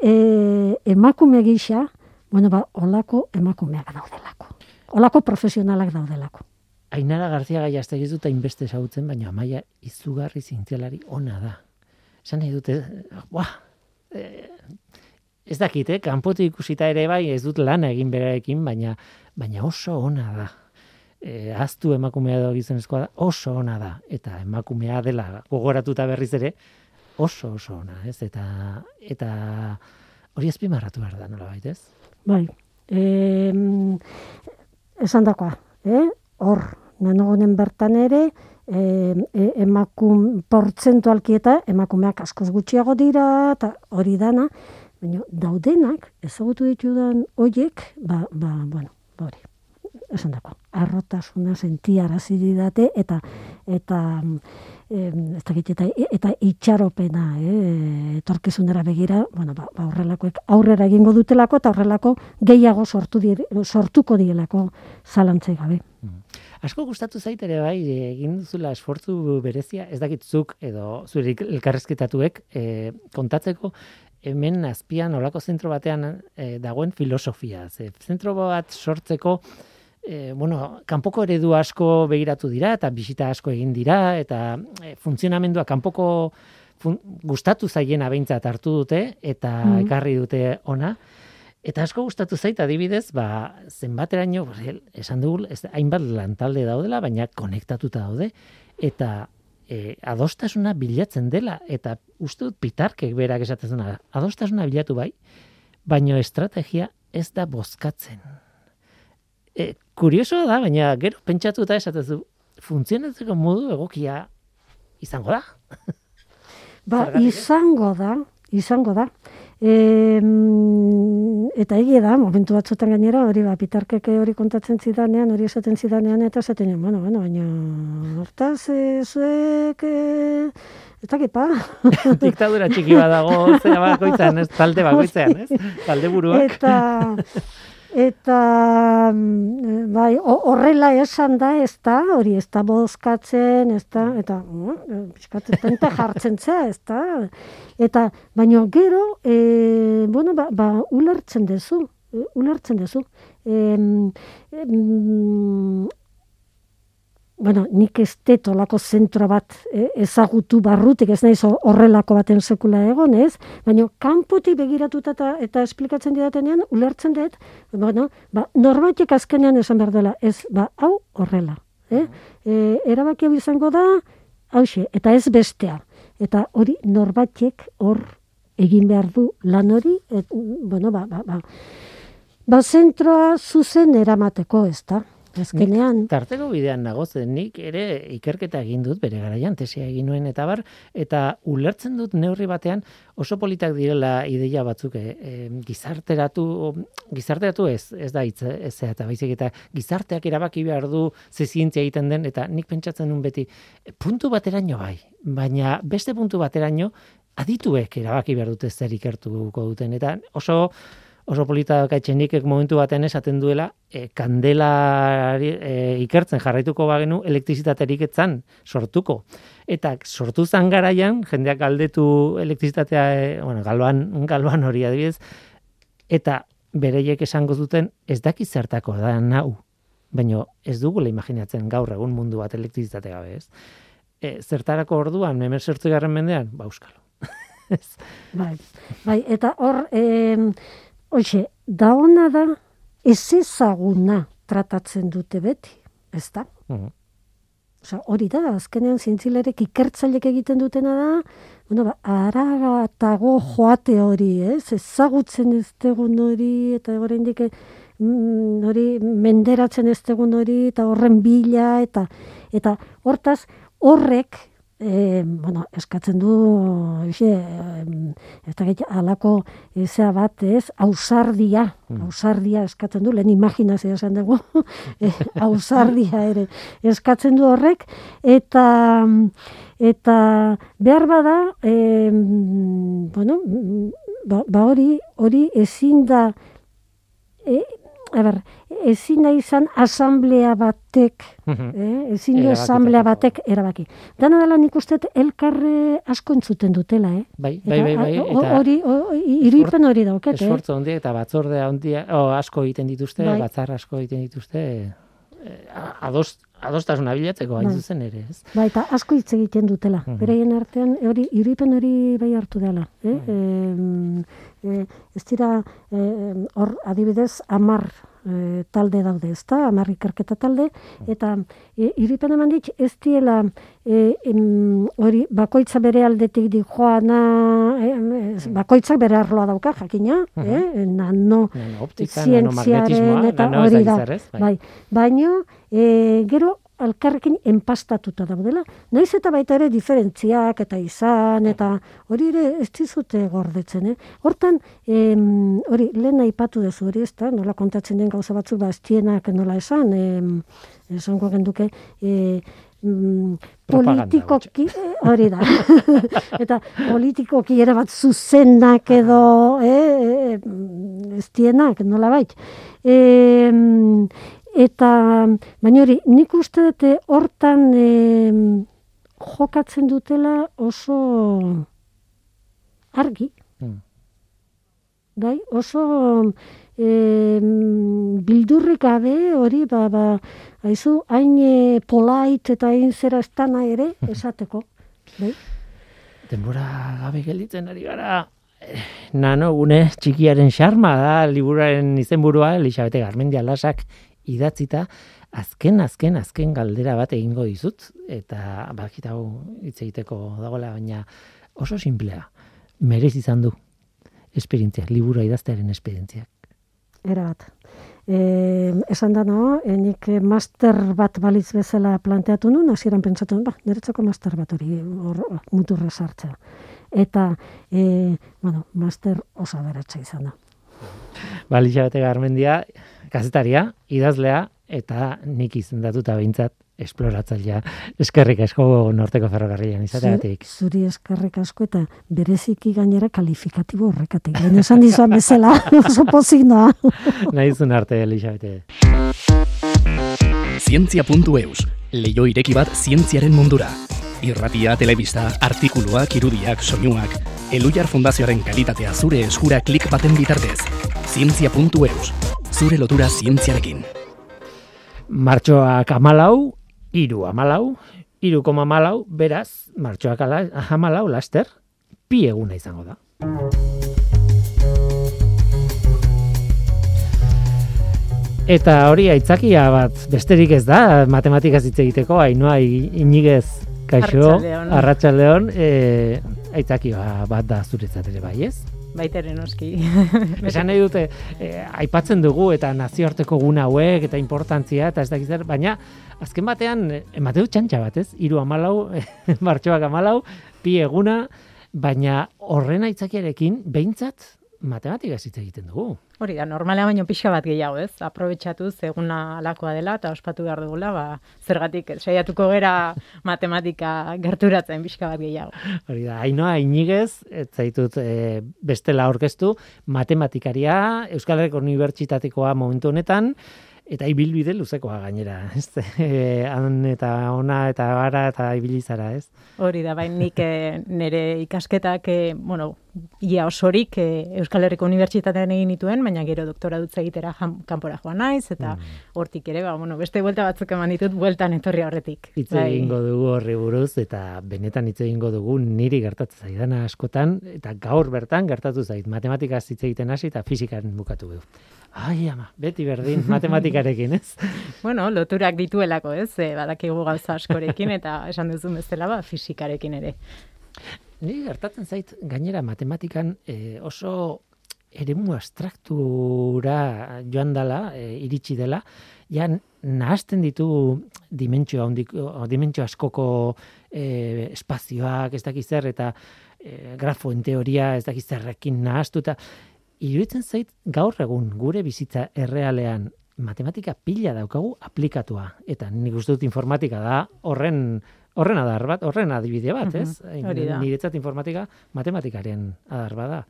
e, emakume gisa, bueno, ba, olako emakumeak daudelako. Olako profesionalak daudelako. Ainara Garzia azte dut hainbeste ezagutzen, baina amaia izugarri zientzialari ona da. Esan nahi dute, buah, eh, ez dakit, eh, kanpotik ikusita ere bai, ez dut lana egin berarekin, baina, baina oso ona da. E, aztu emakumea edo gizonezkoa da, oso ona da. Eta emakumea dela gogoratuta berriz ere, oso oso ona, ez? Eta, eta hori azpimarratu behar da, nola ez? Bai, e, esan dakoa, eh? hor, nanogunen bertan ere, e, e, emakum, portzentualki eta emakumeak askoz gutxiago dira, eta hori dana, baina daudenak, ezagutu ditudan hoiek, ba, ba, bueno, ba hori, esan dakoa, arrotasuna sentiarazi didate, eta, eta, em, ez eta, eta itxaropena, eh, etorkizunera begira, bueno, ba, ba horrelakoek aurrera egingo dutelako eta horrelako gehiago sortu die, sortuko dielako zalantzai gabe. Asko gustatu zait ere bai egin duzula esfortzu berezia, ez dakitzuk edo zure elkarrezketatuek e, kontatzeko hemen azpian olako zentro batean e, dagoen filosofia. Ze zentro bat sortzeko e, bueno, kanpoko eredu asko begiratu dira eta bisita asko egin dira eta e, funtzionamendua kanpoko fun, gustatu zaiena behintzat hartu dute eta Mhm. ekarri dute ona. Eta asko gustatu zait adibidez, ba, zenbateraino, pues, esan dugu, ez, hainbat lantalde daudela, baina konektatuta daude, eta e, adostasuna bilatzen dela, eta uste dut pitarkek berak esaten zuena, adostasuna bilatu bai, baina estrategia ez da bozkatzen. E, kuriosoa da, baina gero pentsatuta esaten du, funtzionatzeko modu egokia izango da. Ba, izango da, izango da. E, eta egia da, momentu batzutan gainera, hori ba, pitarkeke hori kontatzen zidanean, hori esaten zidanean, eta esaten bueno, bueno, baina, hortaz, e, zuek, e, ez dakit pa. Diktadura txiki bat dago, zera bakoitzan, ez, talde bakoitzean, ez? Talde buruak. eta, eta, mm, bai, ho- horrela esan da, ez da, hori, ez da bozkatzen, ez da, eta, mm, pixkat, tente jartzen zea, ez da, eta, baina gero, e, bueno, ba, ba, ulertzen dezu, e, ulertzen dezu. Em, em, bueno, nik ez detolako zentro bat e, ezagutu barrutik, ez naiz horrelako baten sekula egon, ez? Baina kanpotik begiratuta eta, eta esplikatzen didatenean, ulertzen dut, bueno, ba, norbaitek azkenean esan behar dela, ez, ba, hau horrela. Eh? E, erabaki hau izango da, hause, eta ez bestea. Eta hori norbaitek hor egin behar du lan hori, et, bueno, ba, ba, ba, ba, zentroa zuzen eramateko, ez da? Azkenean. Tarteko bidean nagozen, nik ere ikerketa egin dut bere garaian, tesia egin nuen eta bar, eta ulertzen dut neurri batean oso politak direla ideia batzuk e, gizarteratu, gizarteratu ez, ez da hitz, ez eta baizik eta gizarteak erabaki behar du ze zientzia egiten den, eta nik pentsatzen nun beti, puntu bateraino bai, baina beste puntu bateraino adituek erabaki behar dute zer ikertuko duten, eta oso oso polita gaitxenik momentu baten esaten duela e, kandela e, ikertzen jarraituko bagenu elektrizitaterik etzan sortuko. Eta sortu zan garaian, jendeak galdetu elektrizitatea, e, bueno, galban, galban hori adibidez, eta bereiek esango zuten ez daki zertako da nau. Baina ez dugula imaginatzen gaur egun mundu bat elektrizitate gabe, ez? E, zertarako orduan, hemen sortu garren mendean, ba, euskalo. bai, bai, eta hor, eh, Hoxe, da ona da, ez ezaguna tratatzen dute beti, ez da? Mhm. Osa, hori da, azkenean zientzilerek ikertzailek egiten dutena da, bueno, ba, aragatago joate hori, ez? Ezagutzen ez tegun hori, eta horrein dike, mm, hori menderatzen ez tegun hori, eta horren bila, eta, eta hortaz, horrek, e, bueno, eskatzen du xe, eta gehi alako ezea bat ez, ausardia, mm. ausardia eskatzen du, lehen imaginazioa esan dugu, e, ausardia ere eskatzen du horrek, eta eta behar bada, e, bueno, ba, ba hori, hori ezin da, e, a ber, ezin da izan asamblea batek, mhm. eh? ezin du asamblea batek erabaki. Dana dela nik uste elkarre asko entzuten dutela, eh? Bai, bai, bai, bai. Hori, iruipen hori dauket, eh? Esfortzu handia eta batzordea handia, oh, asko egiten dituzte, bai. batzar asko egiten dituzte, eh, adost, adostasuna bilatzeko hain bai. zuzen ere, ez? Bai, eta asko hitz egiten dutela. Mm Bereien artean, hori, iruipen hori bai hartu dela. Eh? E, ez dira, hor, adibidez, amar e, talde daude, ezta? Hamar ikerketa talde eta e, iripen eman dit ez diela e, hori bakoitza bere aldetik di joana e, bakoitzak bere arloa dauka jakina, uh -huh. eh? Nano, zientziaren eta hori da. Bai. bai. Baino, e, gero alkarrekin enpastatuta daudela. Naiz eta baita ere diferentziak eta izan eta hori ere ez dizute gordetzen, eh? Hortan, em, hori lehen aipatu dezu hori, ezta? Nola kontatzen den gauza batzuk bastienak nola esan, em, esango genduke, e, mm, politikoki eh, hori da. eta politikoki ere bat zuzenak edo, eh, eh, ez dienak, nola bait. Eh, Eta, baina hori, nik uste dute hortan e, jokatzen dutela oso argi. Hmm. Bai, oso e, bildurrik gabe hori, ba, ba, haizu, hain e, polait eta hain zera estana ere hmm. esateko. Bai? Denbora gabe gelditzen ari gara, eh, nano, gune txikiaren xarma da, liburaren izenburua, Elisabete Garmendia Lasak idatzita, azken, azken, azken galdera bat egingo dizut, eta bakit hau hitz egiteko dagoela, baina oso simplea, merez izan du esperientzia, libura idaztearen esperientziak. Era bat. E, esan da no, enik master bat balitz bezala planteatu nun, hasieran pentsatu ba, niretzako master bat hori hor muturra sartzea. Eta, e, bueno, master oso beratxa izan da. Balitza bate garmendia, kazetaria, idazlea, eta nik izendatuta behintzat esploratzailea. Eskerrik asko norteko ferrokarrian izateatik. Zuri eskerrik asko eta bereziki gainera kalifikatibo horrekatik. Baina esan dizan bezala, oso pozik noa. Nahizun arte, Elisabete. Zientzia.eus, leio ireki bat zientziaren mundura. Irratia, telebista, artikuluak, irudiak, soinuak. Elujar Fundazioaren kalitatea zure eskura klik baten bitartez. Zientzia.eus, zure lotura zientziarekin. Martxoak amalau, iru amalau, iru koma amalau, beraz, martxoak ala, amalau, laster, pi eguna izango da. Eta hori aitzakia bat besterik ez da, matematikaz hitz egiteko, hainoa inigez kaixo, Arratsaldeon. e, aitzakia bat da zuretzat ere bai, ez? Baitere noski. Esan nahi dute, eh, aipatzen dugu eta nazioarteko guna hauek eta importantzia eta ez dakiz zer, baina azken batean eh, ematen du txantxa bat, ez? Hiru amalau, martxoak amalau, pi eguna, baina horren aitzakiarekin behintzat matematikaz hitz egiten dugu. Hori da, normala baino pixka bat gehiago, ez? Aprobetxatuz eguna alakoa dela eta ospatu behar dugula, ba, zergatik saiatuko gera matematika gerturatzen pixka bat gehiago. Hori da, hainoa inigez, ez zaitut e, bestela aurkeztu, matematikaria, Euskal Herriko Unibertsitatekoa momentu honetan, eta ibilbide luzekoa gainera, ez? E, han eta ona eta bara eta ibilizara, ez? Hori da, bain nik eh, nire ikasketak, eh, bueno, ia osorik eh, Euskal Herriko Unibertsitatean egin nituen, baina gero doktora dutza egitera kanpora joan naiz, eta hortik ere, ba, bueno, beste buelta batzuk eman ditut, bueltan etorri horretik. Hitz Bai. egingo dugu horri buruz eta benetan hitz egingo dugu niri gertatzen zaidana askotan eta gaur bertan gertatu zait matematikaz hitz egiten hasi eta fisikaren bukatu du. Ai ama, beti berdin matematikarekin, ez? Bueno, loturak dituelako, ez? E, badakigu gauza askorekin eta esan duzun bezala, ba, fisikarekin ere. Ni gertatzen zait gainera matematikan eh, oso eremu abstraktura joan dela, eh, iritsi dela, ja nahasten ditu dimentsio handiko, dimentsio askoko eh, espazioak, ez dakiz zer, eta eh, grafoen teoria, ez dakiz zerrekin nahastuta. Iruditzen zait gaur egun gure bizitza errealean matematika pila daukagu aplikatua. Eta nik uste dut informatika da horren horren adar bat, horren adibide bat, ez? Hori da. Niretzat informatika matematikaren adar bada.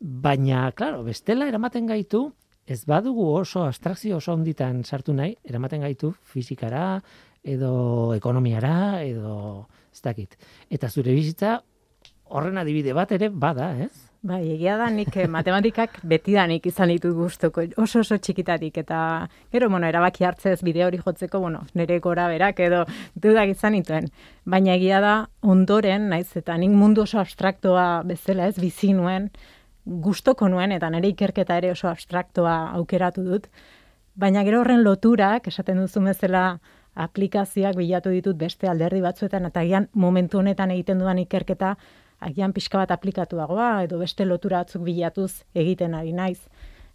Baina, claro, bestela eramaten gaitu, ez badugu oso abstrakzio oso onditan sartu nahi, eramaten gaitu fizikara, edo ekonomiara, edo ez dakit. Eta zure bizitza horren adibide bat ere bada, ez? Bai, egia da nik eh, matematikak betidanik izan ditut gustuko oso oso txikitatik eta gero bueno, erabaki hartzez bide hori jotzeko, bueno, nire gora berak edo dudak izan dituen. Baina egia da ondoren, naiz eta nik mundu oso abstraktoa bezala ez bizi nuen, gustoko nuen eta nire ikerketa ere oso abstraktoa aukeratu dut. Baina gero horren loturak, esaten duzu bezala aplikazioak bilatu ditut beste alderdi batzuetan eta agian momentu honetan egiten dudan ikerketa agian pixka bat aplikatuagoa edo beste lotura batzuk bilatuz egiten ari naiz.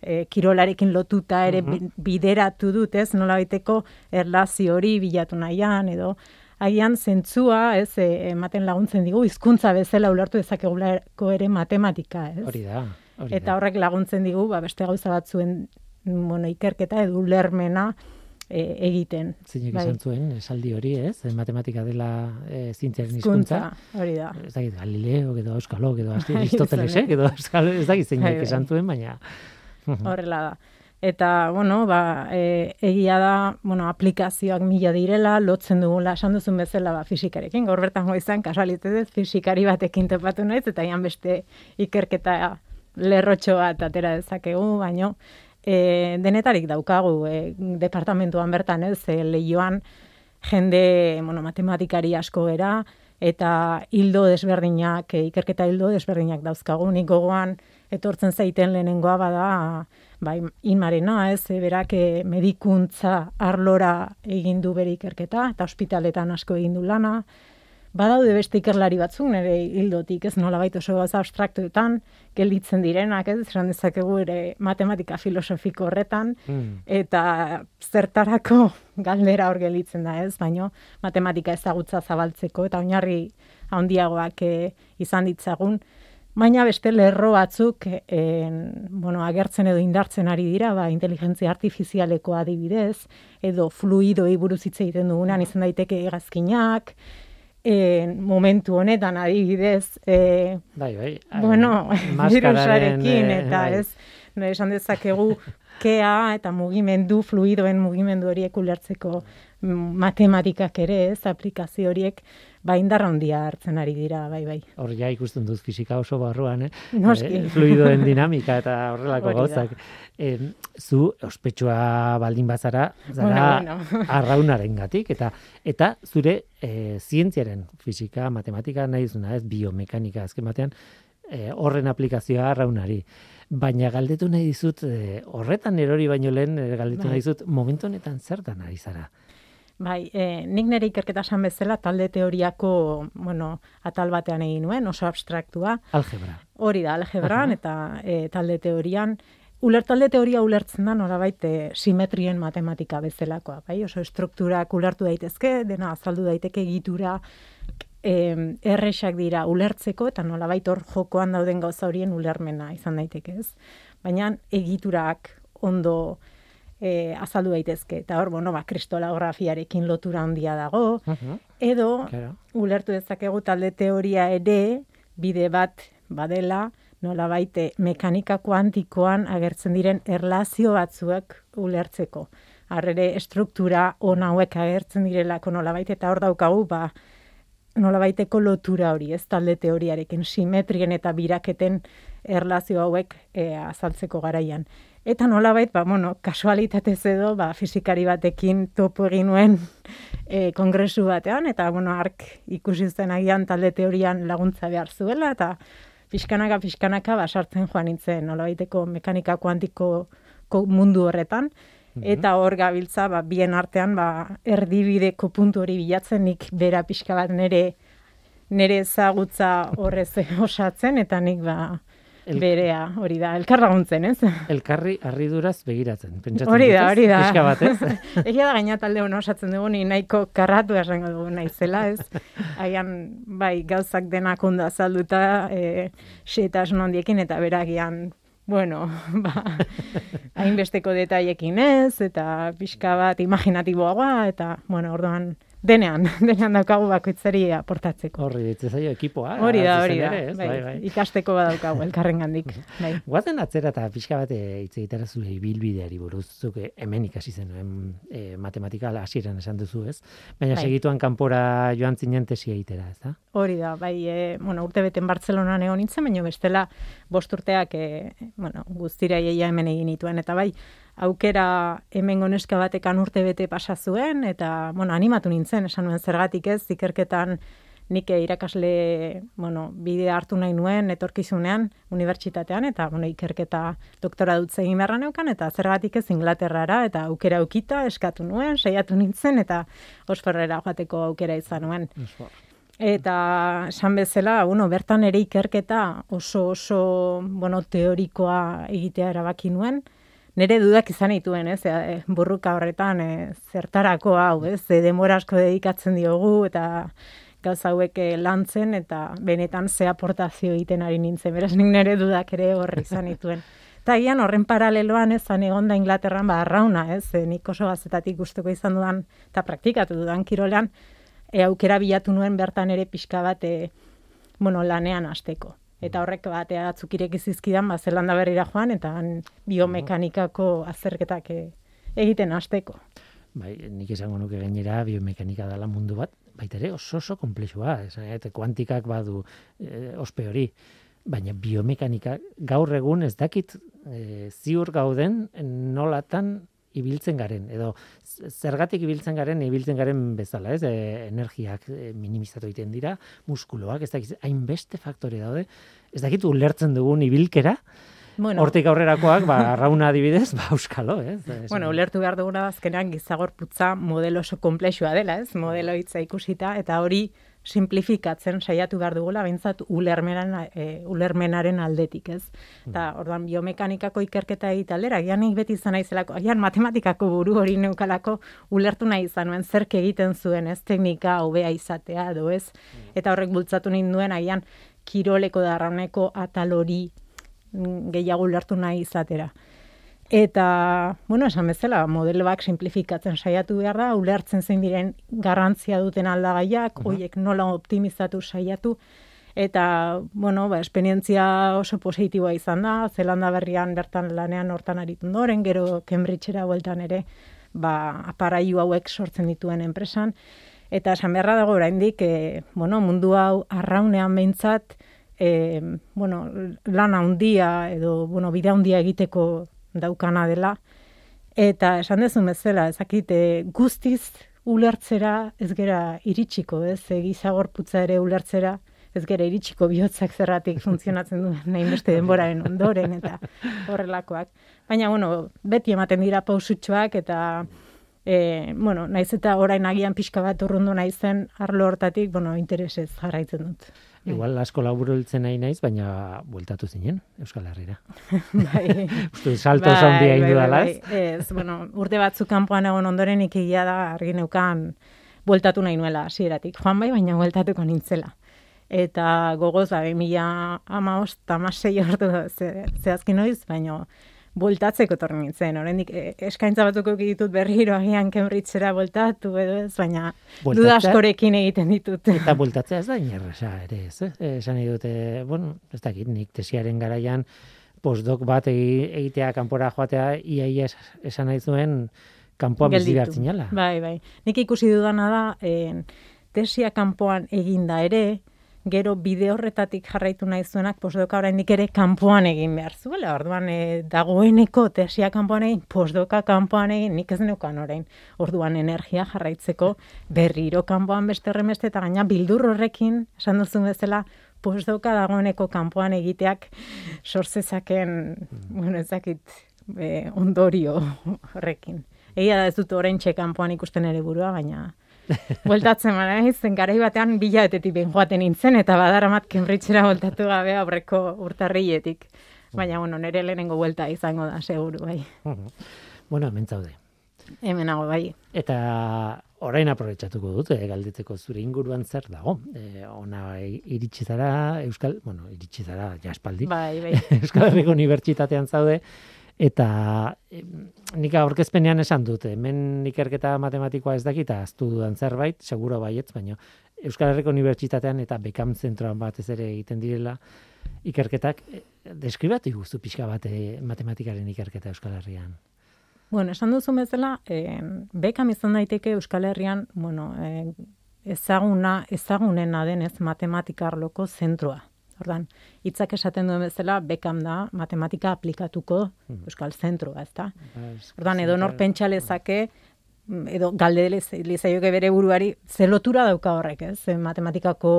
E, kirolarekin lotuta ere bi- bideratu dut, ez, nola baiteko erlazio hori bilatu nahian, edo agian zentzua, ez, e, ematen laguntzen digu, hizkuntza bezala ulertu dezakegulako ere matematika, ez? Hori da. Hori Eta da. horrek laguntzen digu, ba, beste gauza batzuen bueno, ikerketa edo ulermena e, egiten. Zeinek Bai. esan zuen, esaldi hori, ez? Matematika dela e, zientziaren hizkuntza. Hori da. Ez dakit, Galileo, edo Euskalo, edo Bai, Aristotelesek, edo Euskalo, ez dakit Bai, zeinek bai. esan zuen, baina... Horrela da. Eta, bueno, ba, e, egia da, bueno, aplikazioak mila direla, lotzen dugula, esan duzun bezala, ba, fisikarekin. Gaur bertan goizan, kasualitatez, fisikari batekin topatu naiz, eta ian beste ikerketa lerrotxo bat atera dezakegu, baino, e, denetarik daukagu, e, departamentuan bertan ez, e, lehioan jende, bueno, matematikari asko gera, eta hildo desberdinak, e, ikerketa hildo desberdinak dauzkagu, nik gogoan etortzen zaiten lehenengoa bada, bai, inmarena, ez, e, berak e, medikuntza arlora egin du bere ikerketa, eta ospitaletan asko egin du lana, badaude beste ikerlari batzuk nire hildotik, ez nolabait oso gauza abstraktuetan, gelditzen direnak, ez, esan dezakegu ere matematika filosofiko horretan, Mm. eta zertarako galdera hor gelditzen da, ez, baino matematika ezagutza zabaltzeko eta oinarri handiagoak e, izan ditzagun, baina beste lerro batzuk e, bueno, agertzen edo indartzen ari dira, ba, inteligentzia artifizialeko adibidez, edo fluidoi buruz hitz egiten dugunan izan daiteke hegazkinak, e, momentu honetan adibidez, e, Bai, bai. bueno, virusarekin, eh, eta bai. ez, no, esan dezakegu, kea eta mugimendu, fluidoen mugimendu horiek ulertzeko mm, matematikak ere, ez, aplikazio horiek, ba indarra handia hartzen ari dira, bai, bai. Hor ja ikusten dut fisika oso barruan, eh? Noski. Eh, fluidoen dinamika eta horrelako gauzak. Eh, zu ospetsua baldin bazara, zara Bueno, bueno. arraunaren gatik, eta, eta zure eh, zientziaren fisika, matematika nahi duzuna, ez biomekanika azken batean, eh, horren aplikazioa arraunari. Baina galdetu nahi dizut, eh, horretan erori baino lehen, eh, galdetu Bai. nahi dizut, momentu honetan zertan ari zara? Bai, e, nik nire ikerketa esan bezala talde teoriako, bueno, atal batean egin nuen, oso abstraktua. Algebra. Hori da, algebran eta e, talde teorian. Uler, talde teoria ulertzen da norabait e, simetrien matematika bezalakoa, bai? Oso estrukturak ulertu daitezke, dena azaldu daiteke egitura, e, erresak dira ulertzeko eta nolabait hor jokoan dauden gauza horien ulermena izan daiteke, ez? Baina egiturak ondo e, azaldu daitezke. Eta hor, bueno, ba, kristalografiarekin lotura handia dago, Mhm, edo Claro. ulertu dezakegu talde teoria ere bide bat badela nola baite mekanika kuantikoan agertzen diren erlazio batzuek ulertzeko. Arrere estruktura on hauek agertzen direlako nola eta hor daukagu ba nola baiteko lotura hori, ez talde teoriarekin, simetrien eta biraketen erlazio hauek e, azaltzeko garaian. Eta nolabait, ba, bueno, kasualitatez edo, ba, fizikari batekin topo egin nuen e, kongresu batean, eta, bueno, ark ikusi zen agian talde teorian laguntza behar zuela, eta pixkanaka, pixkanaka, ba, sartzen joan nintzen, nolabaiteko mekanika kuantiko ko- mundu horretan, eta hor gabiltza, ba, bien artean, ba, erdibideko puntu hori bilatzen, nik bera pixka bat nere, nere ezagutza horrez osatzen, eta nik, ba, El- berea, hori da, elkar laguntzen, ez? Elkarri harriduraz begiratzen. Pentsatzen Hori da, hori da. Pixka bat, ez? Egia da gaina talde hona osatzen dugu, ni nahiko karratu esango dugu naizela, ez? Haian, bai, gauzak denak ondo azalduta, e, xetasun handiekin, eta beragian, bueno, ba, hainbesteko detaiekin ez, eta pixka bat imaginatiboagoa, eta, bueno, orduan, denean, denean daukagu bakoitzari aportatzeko. Horri ditze zaio ekipoa. Hori da, hori da, ere, ez? bai, bai, bai. ikasteko badaukagu elkarren gandik, bai. Guazen atzera eta pixka bat eh, hitz egitera zure ibilbideari buruz, zuk eh, hemen ikasi zenuen e, matematika hasieran esan duzu, ez? Baina Bai. segituan kanpora joan zinen tesia egitera, ez da? Hori da, bai, e, bueno, urte beten Bartzelonan egon nintzen, baina bestela bost urteak, e, bueno, guztira hemen egin nituen, eta bai, aukera hemen goneska batekan urte bete pasa zuen, eta, bueno, animatu nintzen, esan nuen zergatik ez, ikerketan nik irakasle, bueno, bide hartu nahi nuen, etorkizunean, unibertsitatean, eta, bueno, ikerketa doktora dutze egin beharra neukan, eta zergatik ez Inglaterrara, eta aukera ukita, eskatu nuen, saiatu nintzen, eta osferrera joateko aukera izan nuen. Eta esan bezala, bueno, bertan ere ikerketa oso oso, bueno, teorikoa egitea erabaki nuen. Nere dudak izan dituen, ez, e, burruka horretan, e, zertarako hau, ez, e, denbora asko dedikatzen diogu, eta gauza hauek e, lantzen, eta benetan ze aportazio egiten ari nintzen, beraz nik nere dudak ere horri izan dituen. Eta gian horren paraleloan ez, zan egon da Inglaterran ba, arrauna, ez, e, nik oso gazetatik gustoko izan dudan, eta praktikatu dudan kirolean, e, aukera bilatu nuen bertan ere pixka bat e, bueno, lanean hasteko. Eta horrek batea batzuk ireki ba, Zelanda berrira joan, eta han biomekanikako azterketak e, egiten hasteko. Bai, nik esango nuke gainera biomekanika dela mundu bat, baita ere oso oso komplexua, esan, eta kuantikak badu e, ospe hori. Baina biomekanika gaur egun ez dakit e, ziur gauden nolatan ibiltzen garen, edo zergatik ibiltzen garen, ibiltzen garen bezala, ez? E, energiak e, minimizatu egiten dira, muskuloak, ez dakit, hainbeste faktore daude, ez dakit ulertzen dugun ibilkera, Bueno, hortik aurrerakoak, ba, arrauna adibidez, ba, euskalo, ez? Esan- Bueno, ulertu behar duguna azkenean gizagorputza modelo oso komplexua dela, ez? Modelo hitza ikusita eta hori simplifikatzen saiatu behar dugula behintzat ulermenan, e, ulermenaren aldetik, ez? Eta orduan biomekanikako ikerketa egitaldera, agian nik beti izan naizelako, agian matematikako buru hori neukalako ulertu nahi izan nuen zerk egiten zuen, ez teknika hobea izatea edo ez? Eta horrek bultzatu ninduen agian kiroleko darrauneko atal hori mm, gehiago ulertu nahi izatera. Eta, bueno, esan bezala, modeloak simplifikatzen saiatu behar da, ulertzen zein diren garrantzia duten aldagaiak, hoiek nola optimizatu saiatu, eta, bueno, ba, esperientzia oso positiboa izan da, Zelanda berrian bertan lanean hortan aritu ondoren, gero Cambridgeera bueltan ere, ba, aparailu hauek sortzen dituen enpresan, Eta esan beharra dago oraindik e, bueno, mundu hau arraunean behintzat, e, bueno, lan handia edo bueno, bide handia egiteko daukana dela. Eta esan dezu bezala, ezakite guztiz ulertzera ez gera iritsiko, ez? Egizagorputza ere ulertzera ez gera iritsiko bihotzak zerratik funtzionatzen du nahi beste denboraren ondoren eta horrelakoak. Baina, bueno, beti ematen dira pausutxoak eta e, bueno, naiz eta orain agian pixka bat urrundu naizen arlo hortatik, bueno, interesez jarraitzen dut. Igual asko laburo nahi naiz, baina bueltatu zinen, Euskal Herriera. bai. Uste, salto bai, zondia bai, indu bai, bai, Ez, bueno, urte batzuk kanpoan egon ondoren ikigia da, argi neukan, bueltatu nahi nuela, hasieratik. Joan bai, baina bueltatuko nintzela. Eta gogoz, da, mila ama osta, amasei ordu, ze, zehazkin noiz, baina voltatzeko torri nintzen. Horendik, e, eskaintza batzuk ditut berriro agian Cambridgera voltatu edo ez, baina duda askorekin egiten ditut. Eta voltatzea ez da inerresa ere ez, eh? Esan dute, bueno, ez dakit, nik tesiaren garaian postdoc bat egitea kanpora joatea, iaia esan nahi zuen kanpoan bizi Bai, bai. Nik ikusi dudana da, eh, tesia kanpoan eginda ere, gero bide horretatik jarraitu nahi zuenak posdoka oraindik ere kanpoan egin behar zuela. Orduan e, dagoeneko tesia kanpoan egin, posdoka kanpoan egin, nik ez neukan orain. Orduan energia jarraitzeko berriro kanpoan beste remeste eta gaina bildur horrekin, esan duzun bezala, posdoka dagoeneko kanpoan egiteak sortzezaken, mm. bueno, ezakit, e, ondorio horrekin. Egia da ez dut orain kanpoan ikusten ere burua, baina Bueltatzen mara, zen garai batean bilaetetik ben joaten nintzen, eta badaramat Cambridgera voltatu gabe aurreko urtarrietik. Baina, bueno, nire lehenengo buelta izango da, seguru, bai. Bueno, hemen zaude. Hemen hago, bai. Eta orain aprobetsatuko dut, eh, galditzeko zure inguruan zer dago. E, ona iritsi zara, Euskal, bueno, iritsi zara, jaspaldi. Bai, bai. Euskal Herriko Unibertsitatean zaude, eta nik aurkezpenean esan dut, hemen ikerketa matematikoa ez dakita, aztu dudan zerbait, seguro baietz, baina Euskal Herriko Unibertsitatean eta Bekam zentroan batez ere egiten direla ikerketak, e, deskribatu guztu pixka bat matematikaren ikerketa Euskal Herrian. Bueno, esan duzu bezala, eh, Bekam izan daiteke Euskal Herrian, bueno, eh, ezaguna, ezagunena denez matematikarloko zentroa. Ordan, hitzak esaten duen bezala, bekam da, matematika aplikatuko hmm. Euskal Zentroa, ez da? Ba, Ordan, edo nor pentsa lezake, mm, edo galde lezaioke bere buruari, ze lotura dauka horrek, ez? Matematikako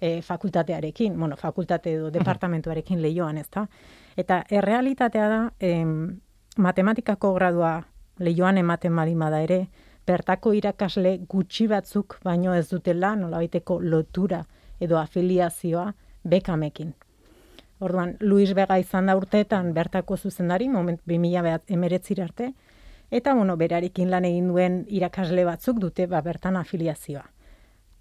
e, fakultatearekin, bueno, fakultate edo hmm. departamentuarekin lehioan, ez da? Eta errealitatea da, em, matematikako gradua lehioan ematen balima da ere, bertako irakasle gutxi batzuk baino ez dutela, nolabaiteko lotura edo afiliazioa, bekamekin. Orduan, Luis Vega izan da urteetan bertako zuzendari, moment 2000 emeretzir arte, eta bueno, berarekin lan egin duen irakasle batzuk dute ba, bertan afiliazioa.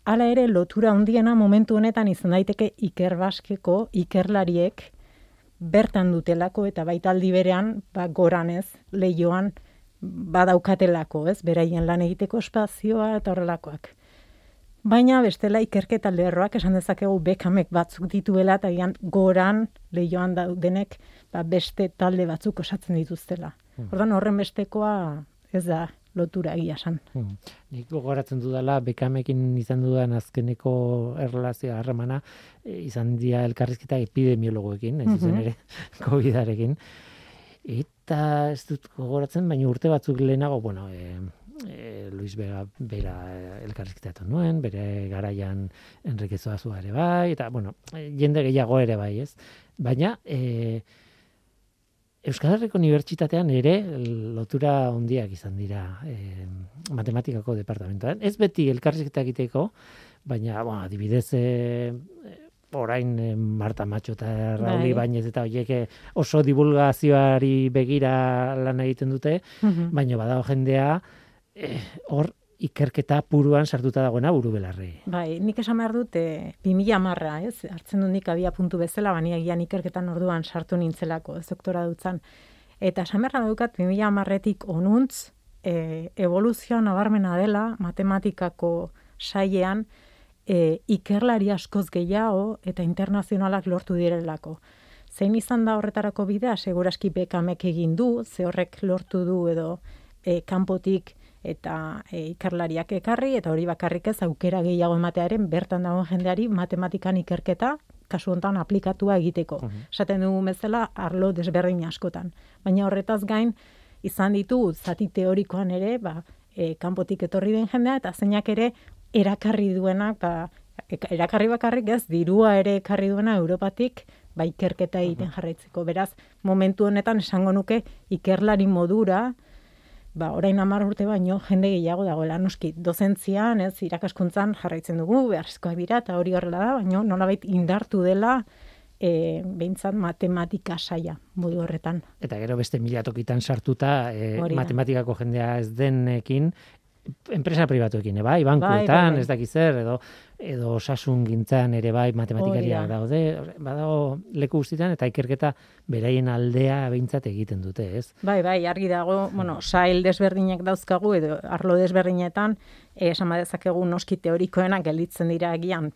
Hala ere, lotura handiena momentu honetan izan daiteke ikerbaskeko ikerlariek bertan dutelako eta baitaldi berean, ba, goranez, lehioan, badaukatelako, ez, beraien lan egiteko espazioa eta horrelakoak. Baina bestela ikerketa lerroak esan dezakegu bekamek batzuk dituela eta gian goran lehioan daudenek ba, beste talde batzuk osatzen dituztela. Hmm. Ordan horren bestekoa ez da lotura egia san. Hmm. Nik gogoratzen dudala bekamekin izan dudan azkeneko erlazioa harremana e, izan dira elkarrizketa epidemiologoekin, ez mm ere, COVID-arekin. Eta ez dut gogoratzen, baina urte batzuk lehenago, bueno, e, e, Luis Bega bera eh, elkarrizketatu nuen, bere garaian Enrique Zoazua ere bai, eta, bueno, eh, jende gehiago ere bai, ez? Baina, e, Euskal Herriko Unibertsitatean ere lotura hondiak izan dira e, matematikako departamentoan. Ez beti elkarrizketa egiteko, baina, bueno, adibidez, e, orain Marta Macho eta Rauli bai. Bainez eta hoiek oso divulgazioari begira lan egiten dute, baina badago jendea hor ikerketa puruan sartuta dagoena buru belarri. Bai, nik esan behar dut, e, 2000 marra, ez? Hartzen dut nik abia puntu bezala, bani egian ikerketan orduan sartu nintzelako, ez doktora dutzen. Eta esan behar dukat, 2000 marretik onuntz, e, evoluzioa nabarmena dela, matematikako saiean, e, ikerlari askoz gehiago eta internazionalak lortu direlako. Zein izan da horretarako bidea, seguraski bekamek egin du, ze horrek lortu du edo e, kanpotik eta e, ikerlariak ekarri, eta hori bakarrik ez aukera gehiago ematearen bertan dagoen jendeari matematikan ikerketa, kasu hontan aplikatua egiteko. Esaten dugu bezala arlo desberdin askotan. Baina horretaz gain, izan ditu zati teorikoan ere, ba, e, kanpotik etorri den jendea, eta zeinak ere erakarri duenak, ba, erakarri bakarrik ez, dirua ere ekarri duena Europatik, ba, ikerketa egiten jarraitzeko. Beraz, momentu honetan esango nuke ikerlari modura, ba, orain hamar urte baino jende gehiago dagoela noski dozentzian, ez, irakaskuntzan jarraitzen dugu, beharrezkoak dira, eta hori horrela da, baino nolabait indartu dela, e, behintzat matematika saia modu horretan. Eta gero beste mila tokitan sartuta e, matematikako jendea ez denekin enpresa pribatuekin, e, bai, Bai, bankuetan, bai, bai. ez dakiz zer, edo edo osasun gintzan ere bai matematikariak daude, badago leku guztietan eta ikerketa beraien aldea behintzat egiten dute, ez? Bai, bai, argi dago, bueno, sail desberdinak dauzkagu edo arlo desberdinetan, eh, esan badezakegu noski teorikoenak gelditzen dira agian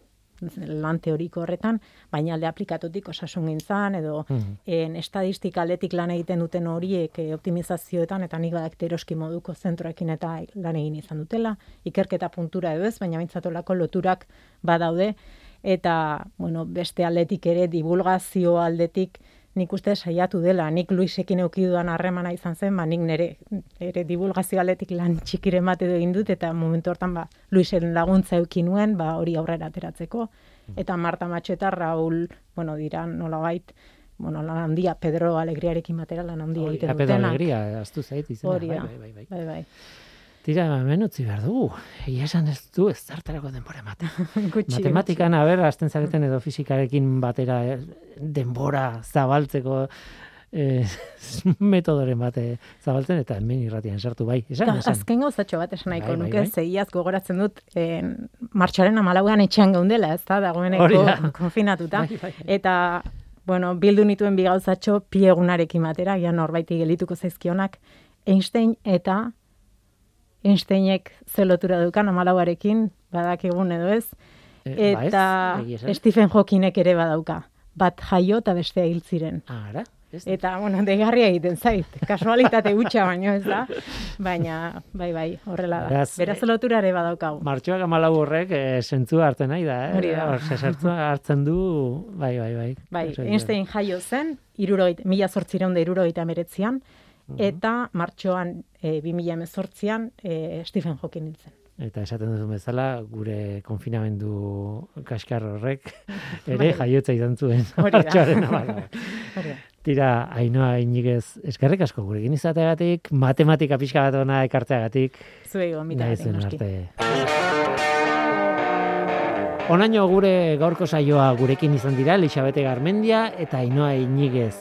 lan teoriko horretan, baina alde aplikatutik osasun gintzan, edo Mhm. en estadistika aldetik lan egiten duten horiek eh, optimizazioetan, eta nik badakite eroski moduko zentroekin eta lan egin izan dutela, ikerketa puntura edo ez, baina bintzatolako loturak badaude, eta, bueno, beste aldetik ere, divulgazio aldetik, nik uste saiatu dela, nik Luisekin euki dudan harremana izan zen, ba, nik nere, ere divulgazio aldetik lan txikiren bat edo egin dut, eta momentu hortan, ba, Luisen laguntza euki nuen, ba, hori aurrera ateratzeko, eta Marta Matxo eta Raul, bueno, dira nolabait, bueno, lan handia, Pedro Alegriarekin batera lan handia egiten Pedro dutenak. Alegria, astu zait izena, Hori bai, bai, bai, bai. Bai, bai. Tira, hemen utzi behar dugu. Egia esan ez du ez zartarako denbora ematen. Matematikan, a ber, hasten zareten edo fizikarekin batera eh, denbora zabaltzeko eh, metodoren bate zabaltzen, eta hemen irratian sartu bai. Esan, Eta esan. azken gauzatxo bat esan nahiko Bai, bai, nuke, bai. zeiaz gogoratzen dut, en, martxaren amalauean etxean geundela, ez da, dagoeneko konfinatuta. Bai, bai. Eta, bueno, bildu nituen bi gauzatxo piegunarekin batera, gian norbaiti gelituko zaizkionak, Einstein eta Einsteinek zelotura dukan amalauarekin, badakigun edo ez, Eh, ba ez, eta egia esan. Stephen Hawkingek ere badauka. Bat jaio eta bestea hil ziren. Ara, ez? Eta, bueno, degarria egiten zait. Kasualitate gutxa baino ez da. Baina, bai, bai, horrela da. Beraz, Beraz, lotura ere badaukagu. Martxoak amalau horrek eh, zentzua hartzen nahi da, eh? Hori da. Hor, hartzen du, bai, bai, bai. Bai, Einstein jaio zen, iruroit, mila zortzireun da irurogeita meretzian, eta martxoan e, 2000 emezortzian e, Stephen Hawking hil zen. Eta esaten duzun bezala, gure konfinamendu kaskar horrek ere Bai. jaiotza izan zuen. Hori da. Tira, Ainoa inigez, eskerrik asko gurekin izateagatik, matematika pixka bat ona ekarteagatik, Zuei gomita arte. Onaino gure gaurko saioa gurekin izan dira, Elixabete Garmendia eta Ainoa inigez.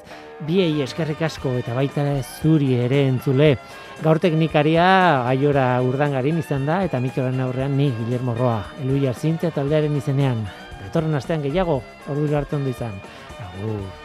Biei eskerrik asko eta baita zuri ere entzule. Gaur teknikaria aiora urdangarin izan da eta mikroren aurrean ni Guillermo Roa, Eluia Zintzia taldearen izenean. Datorren astean gehiago, ordura arte ondo izan. Agur.